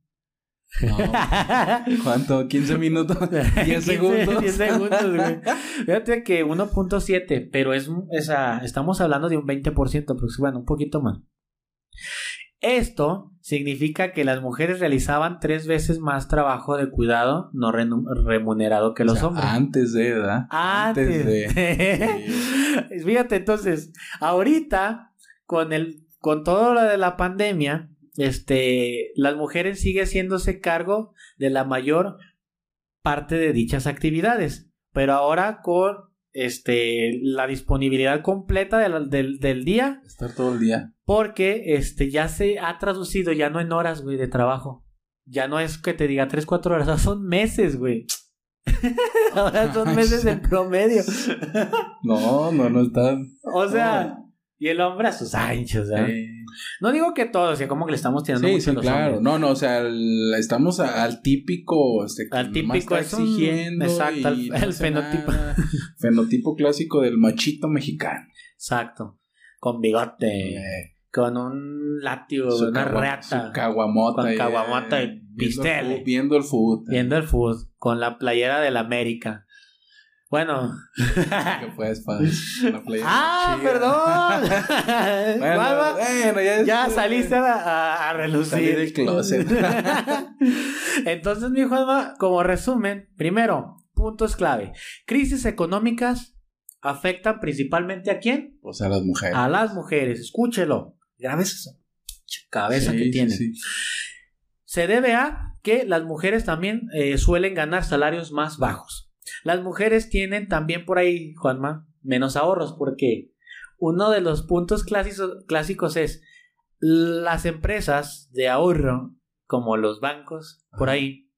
No. ¿Cuánto? ¿15 minutos? 10 segundos. 10 segundos, güey. Fíjate que 1.7, pero es, esa, estamos hablando de un 20%, pues bueno, un poquito más. Esto significa que las mujeres realizaban tres veces más trabajo de cuidado no remunerado que O los sea, hombres. Antes de, ¿verdad? Antes de. Fíjate, entonces, ahorita, con el, con todo lo de la pandemia, este, las mujeres siguen haciéndose cargo de la mayor parte de dichas actividades. Pero ahora con este la disponibilidad completa de la- del, del día, Estar todo el día. porque este ya se ha traducido ya no en horas, güey, de trabajo. Ya no es que te diga 3, 4 horas, son meses, güey. Ahora son meses en promedio. No, no, no está. O sea, y el hombre a sus anchos, ¿verdad? Eh, No digo que todos, ya como que le estamos tirando Sí, mucho sí, a los claro. hombres. No, no, o sea, el- estamos a- al típico. Este, que Al típico está exigiendo. exacto, y el- no el hace fenotipo. nada. Fenotipo clásico del machito mexicano. Exacto. Con bigote, Eh, con un látigo, su una reata. Su caguamota. Con y, caguamota y viendo el pistel. fu- Viendo el fútbol. Viendo el fútbol, con la playera del América. Bueno. Que pues, padre. La playera ¡Ah, chida. perdón! Bueno, ya, saliste a, a, a relucir. Del closet. Entonces, mi Juanma, como resumen, primero, puntos clave. Crisis económicas afectan principalmente a quién? O sea, las mujeres. A las mujeres. Escúchelo. Grabes esa cabeza Sí, que sí, tienen. sí. Se debe a que las mujeres también eh, suelen ganar salarios más bajos. Las mujeres tienen también por ahí, Juanma, menos ahorros, porque uno de los puntos clásicos, clásicos es las empresas de ahorro, como los bancos, por Ajá. ahí,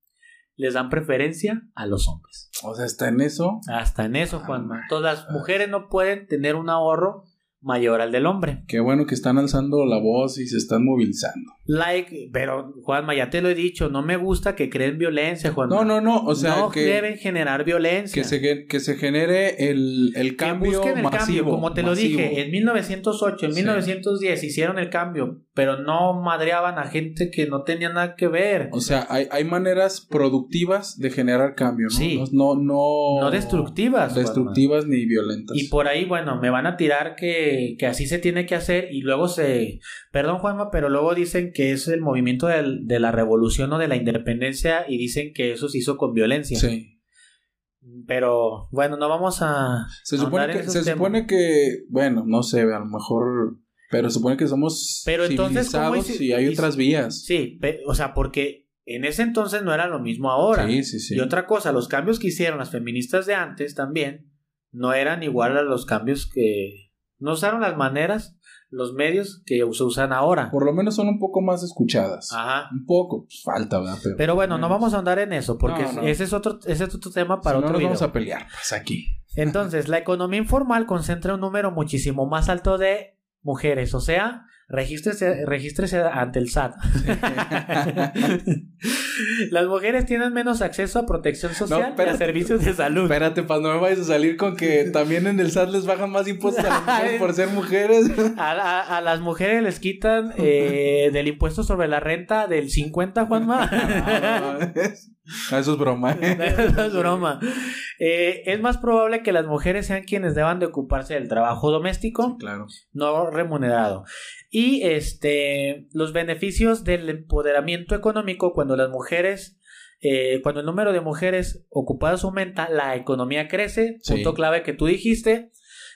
les dan preferencia a los hombres. O sea, está en eso. Hasta en eso, Ah, Juanma. Todas las mujeres no pueden tener un ahorro mayor al del hombre. Qué bueno que están alzando la voz y se están movilizando. Like, pero Juanma, ya te lo he dicho, no me gusta que creen violencia, Juanma. No, no, no. O sea, no que, deben generar violencia. que, se, que se genere el, el Que cambio busquen el masivo. cambio, como te lo masivo. dije, en 1908, en Sí. 1910 hicieron el cambio, pero no madreaban a gente que no tenía nada que ver. O sea, hay, hay maneras productivas de generar cambio, ¿no? Sí. No, no, no, No destructivas, Destructivas ni violentas. Y por ahí, bueno, me van a tirar que, que así se tiene que hacer y luego se... Perdón, Juanma, pero luego dicen que es el movimiento del- de la revolución o de la independencia y dicen que eso se hizo con violencia. Sí. Pero bueno, no vamos a... Se supone que, se supone que, bueno, no sé, a lo mejor, pero se supone que somos Pero entonces, ¿cómo civilizados y hay otras vías. Sí, o sea, porque en ese entonces no era lo mismo ahora. Sí, sí, sí. Y otra cosa, los cambios que hicieron las feministas de antes también no eran igual a los cambios que... No usaron las maneras, los medios que se usan ahora. Por lo menos son un poco más escuchadas. Ajá. Un poco, pues, falta, ¿verdad? Pero, Pero bueno, no vamos a andar en eso, porque No, no. ese es otro, ese es otro tema para Si no otro nos video. vamos a pelear, pues aquí. Entonces, la economía informal concentra un número muchísimo más alto de mujeres, o sea, regístrese, regístrese ante el SAT. Las mujeres tienen menos acceso a protección social y a servicios de salud. Espérate, Paz, no me vayas a salir con que también en el SAT les bajan más impuestos a las mujeres por ser mujeres. A, a- a las mujeres les quitan eh, del impuesto sobre la renta del 50, Juanma. Ah, Eso es broma. ¿eh? No es broma. Eh, es más probable que las mujeres sean quienes deban de ocuparse del trabajo doméstico Claro. no remunerado. Y este los beneficios del empoderamiento económico cuando las mujeres eh, cuando el número de mujeres ocupadas aumenta, la economía crece, Sí. punto clave que tú dijiste.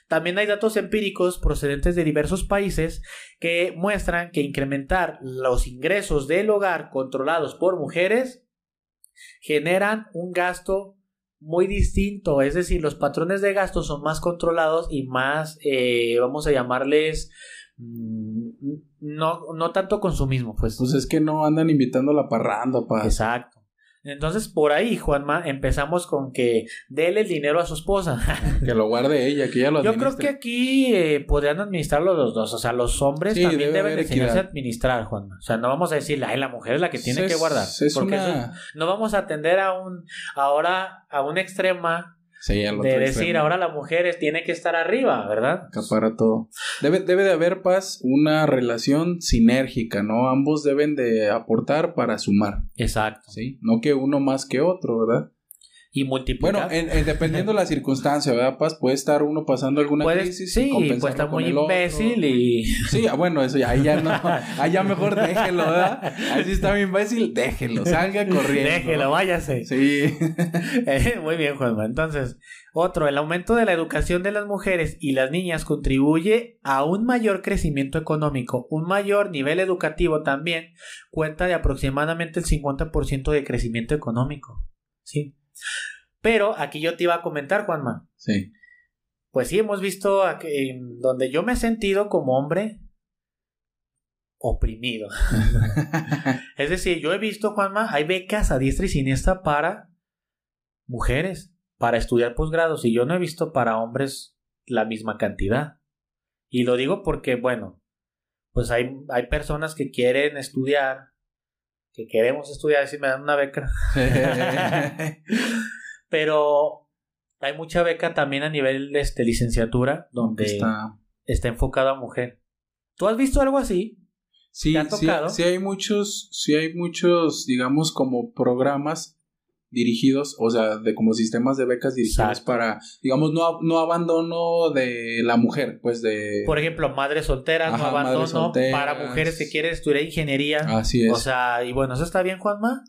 También hay datos empíricos procedentes de diversos países que muestran que incrementar los ingresos del hogar controlados por mujeres generan un gasto muy distinto, es decir, los patrones de gasto son más controlados y más, eh, vamos a llamarles, no, no tanto consumismo, pues. Pues es que no andan invitando a la parranda, Paz. Exacto. Entonces, por ahí, Juanma, empezamos con que dele el dinero a su esposa. Que lo guarde ella, que ella lo Yo creo administre. que aquí eh, podrían administrarlo los dos. O sea, los hombres Sí, también debe deben enseñarse a administrar, Juanma. O sea, no vamos a decirle, ay, la mujer es la que tiene Es- que guardar. es porque una- eso- no vamos a atender a un, ahora a una extrema Sí, de decir, extremo. ahora la mujer es- tiene que estar arriba, ¿verdad? acapara todo. Debe, debe de haber, Paz, una relación sinérgica, ¿no? Ambos deben de aportar para sumar, Exacto. ¿sí? No que uno más que otro, ¿verdad? Y multiplicar. Bueno, en, en- dependiendo de la circunstancia, ¿verdad, Paz? Puede estar uno pasando alguna Puedes- crisis y sí, compensarlo puede estar muy imbécil y... Sí, ah, bueno, eso ya, ahí ya no. Ahí ya mejor déjelo, ¿verdad? Ahí sí está muy imbécil, déjelo, salga corriendo. Déjelo, váyase. Sí. Eh, Muy bien, Juanma. Entonces, otro, el aumento de la educación de las mujeres y las niñas contribuye a un mayor crecimiento económico. Un mayor nivel educativo también cuenta de aproximadamente el 50% de crecimiento económico. Sí. Pero aquí yo te iba a comentar, Juanma. Sí. Pues sí, hemos visto donde yo me he sentido como hombre oprimido. Es decir, yo he visto, Juanma, hay becas a diestra y siniestra para mujeres, para estudiar posgrados, y yo no he visto para hombres la misma cantidad. Y lo digo porque, bueno, pues hay, hay personas que quieren estudiar, que queremos estudiar, si me dan una beca, pero hay mucha beca también a nivel de este, licenciatura, donde está... Está... enfocado a mujer. ¿Tú has visto algo así? Sí, ¿Te ha sí, sí hay muchos, sí hay muchos, digamos, como programas dirigidos, o sea, de como sistemas de becas dirigidos Exacto. para, digamos, no, no abandono de la mujer, pues de... Por ejemplo, madres solteras, no abandono, solteras. para mujeres que quieren estudiar ingeniería. Así es. O sea, y bueno, ¿eso está bien, Juanma?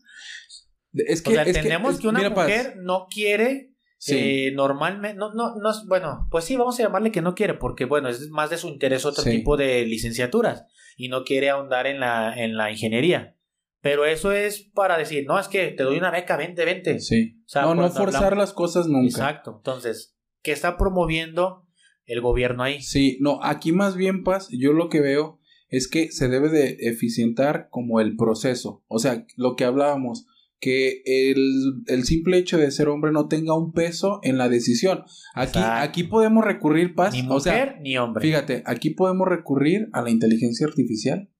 es o sea, es entendemos es- que, una mira, Paz, mujer no quiere sí, eh, normalmente, no, no, no, es- bueno, pues sí, vamos a llamarle que no quiere, porque bueno, es más de su interés otro Sí. tipo de licenciaturas y no quiere ahondar en la, en la ingeniería. Pero eso es para decir, no, es que te doy una beca, vente, vente. sí. O sea, no, no forzar hablamos- las cosas nunca. Exacto. Entonces, ¿qué está promoviendo el gobierno ahí? Sí, no, aquí más bien, Paz, yo lo que veo es que se debe de eficientar como el proceso. O sea, lo que hablábamos, que el, el simple hecho de ser hombre no tenga un peso en la decisión. Aquí, Exacto. aquí podemos recurrir, Paz, Ni o mujer sea, ni hombre. fíjate, aquí podemos recurrir a la inteligencia artificial.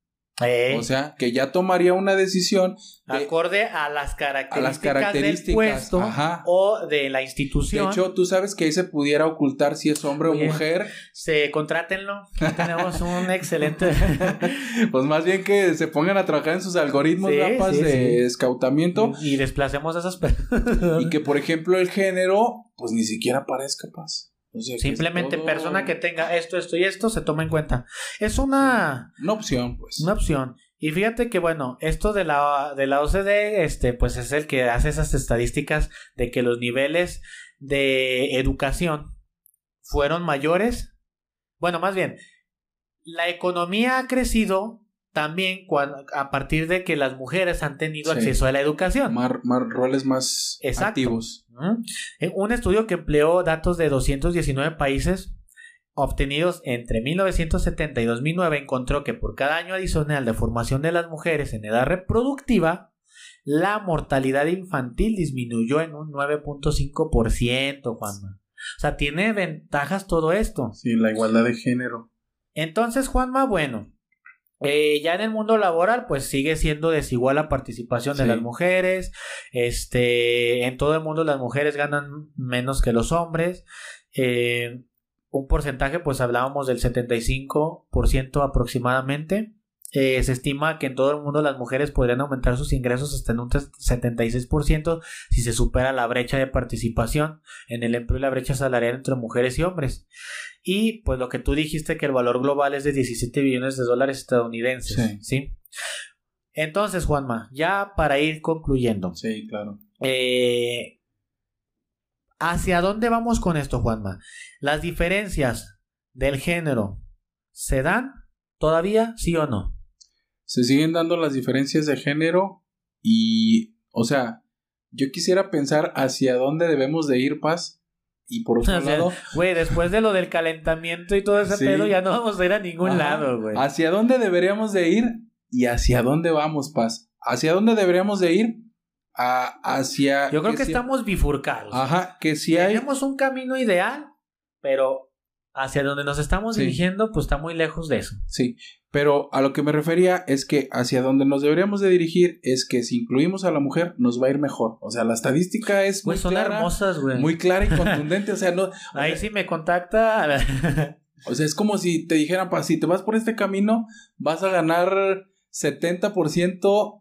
Eh, O sea, que ya tomaría una decisión de- acorde a las características, a las características del puesto ajá. o de la De institución. hecho, tú sabes que ahí se pudiera ocultar si es hombre Oye. o mujer. se contrátenlo. Tenemos un excelente. Pues más bien que se pongan a trabajar en sus algoritmos Sí, mapas sí, de sí. escautamiento y desplacemos a esas personas. y que por ejemplo el género pues ni siquiera parezca paz. O sea, Simplemente todo persona que tenga esto, esto y esto se toma en cuenta. Es una, una opción, pues. una opción. Y fíjate que bueno, esto de la, de la OCDE, este, pues es el que hace esas estadísticas de que los niveles de educación fueron mayores. Bueno, más bien, la economía ha crecido también cuando, a partir de que las mujeres han tenido Sí. acceso a la educación. Más, más roles más Exacto. activos. ¿Mm? En Un estudio que empleó datos de 219 países obtenidos entre 1970 y 2009 encontró que por cada año adicional de formación de las mujeres en edad reproductiva, la mortalidad infantil disminuyó en un 9.5%, Juanma. O sea, tiene ventajas todo esto. Sí, la igualdad de género. Entonces, Juanma, bueno, Eh, ya en el mundo laboral, pues sigue siendo desigual la participación de las mujeres. Este, en todo el mundo las mujeres ganan menos que los hombres. Eh, un porcentaje, pues hablábamos del 75% aproximadamente. Eh, se estima que en todo el mundo las mujeres podrían aumentar sus ingresos hasta en un 76% si se supera la brecha de participación en el empleo y la brecha salarial entre mujeres y hombres. Y pues lo que tú dijiste que el valor global es de 17 billones de dólares estadounidenses. Sí. ¿sí? Entonces, Juanma, ya para ir concluyendo, Sí, claro. eh, ¿hacia dónde vamos con esto, Juanma? ¿Las diferencias del género se dan todavía, sí o no? Se siguen dando las diferencias de género y, o sea, yo quisiera pensar hacia dónde debemos de ir, Paz. Y por otro O sea, lado, Güey, después de lo del calentamiento y todo ese Sí. pedo, ya no vamos a ir a ningún Ajá. lado, güey. hacia dónde deberíamos de ir y hacia dónde vamos, Paz. ¿Hacia dónde deberíamos de ir? A, hacia... Yo creo que si- estamos bifurcados. Ajá, que si hay... Tenemos un camino ideal, pero hacia donde nos estamos Sí. dirigiendo, pues está muy lejos de eso. Sí, pero a lo que me refería es que hacia donde nos deberíamos de dirigir es que si incluimos a la mujer nos va a ir mejor. O sea, la estadística es muy son clara, hermosas, güey. muy clara y contundente. O sea, no, Ahí sí me contacta. o sea, es como si te dijeran, pa, si te vas por este camino, vas a ganar 70%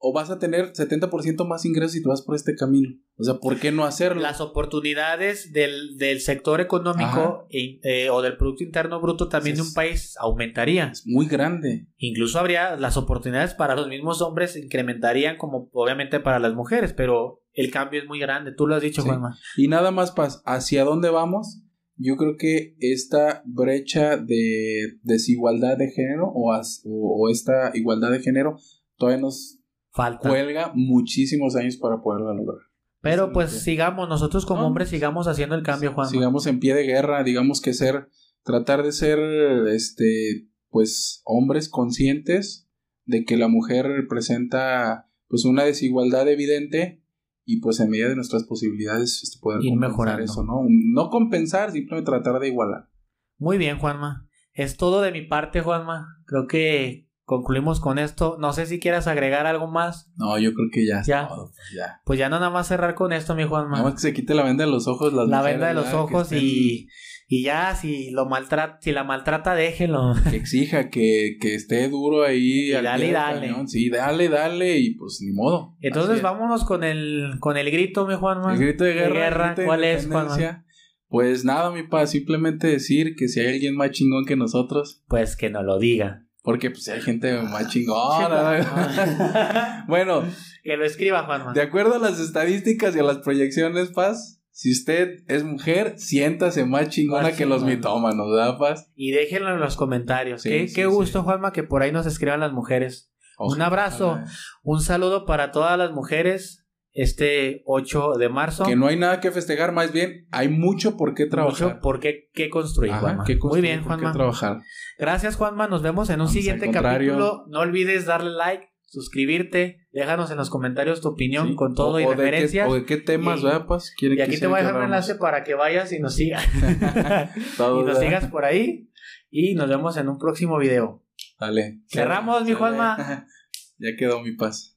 o vas a tener 70% más ingresos si te vas por este camino. O sea, ¿por qué no hacerlo? Las oportunidades del, del sector económico e- eh, o del Producto Interno Bruto también de un país aumentaría. Es muy grande. Incluso habría las oportunidades para los mismos hombres incrementarían como obviamente para las mujeres, pero el cambio es muy grande. Tú lo has dicho, Sí. Juanma. Y nada más, Paz, ¿hacia dónde vamos? Yo creo que esta brecha de desigualdad de género o, as- o, o esta igualdad de género todavía nos Falta. cuelga muchísimos años para poderla lograr. Pero pues sigamos, nosotros como No, hombres sigamos haciendo el cambio, Juanma. Sigamos en pie de guerra, digamos que ser, tratar de ser, este, pues, hombres conscientes de que la mujer representa, pues, una desigualdad evidente y, pues, en medida de nuestras posibilidades, este, poder Ir compensar mejorando. eso, ¿no? No compensar, simplemente tratar de igualar. Muy bien, Juanma. Es todo de mi parte, Juanma. Creo que concluimos con esto. No sé si quieras agregar algo más. No, yo creo que ya. Ya. todo, pues, ya. Pues ya no nada más cerrar con esto, mi Juanma. Nada más que se quite la venda de los ojos. Las la mujeres, venda de los ya, ojos y, y ya si lo maltrata, si la maltrata, déjelo. Que exija, que, que esté duro ahí. Y al dale, dale. cañón. Sí, dale, dale y pues ni modo. Entonces vámonos con el con el grito, mi Juanma. El grito de guerra. de ¿Cuál es, Juanma? Pues nada, mi pa, simplemente decir que si hay alguien más chingón que nosotros, Pues que no lo diga. Porque pues hay gente más chingona. bueno, que lo escriba, Juanma. de acuerdo a las estadísticas y a las proyecciones, Paz, si usted es mujer, siéntase más chingona Más que los mitómanos, ¿verdad, Paz? Y déjenlo en los comentarios. Sí, qué sí, qué sí. gusto, Juanma, que por ahí nos escriban las mujeres. Un Ojalá. abrazo. Un saludo para todas las mujeres este 8 de marzo. Que no hay nada que festejar, más bien hay mucho por qué trabajar. Mucho por qué, qué construir, Ajá, Juanma. qué Muy bien, Juanma. trabajar. Gracias, Juanma. Nos vemos en un Vamos, siguiente capítulo. No olvides darle like, suscribirte, déjanos en los comentarios tu opinión Sí. con todo O- y o de qué- referencias. o de qué temas, Y- ¿verdad? ¿Quiere Y aquí te voy a dejar un enlace para que vayas y nos sigas. Y nos sigas por ahí. Y nos vemos en un próximo video. Dale. Cerramos, mi. Juanma. Ya quedó mi paz.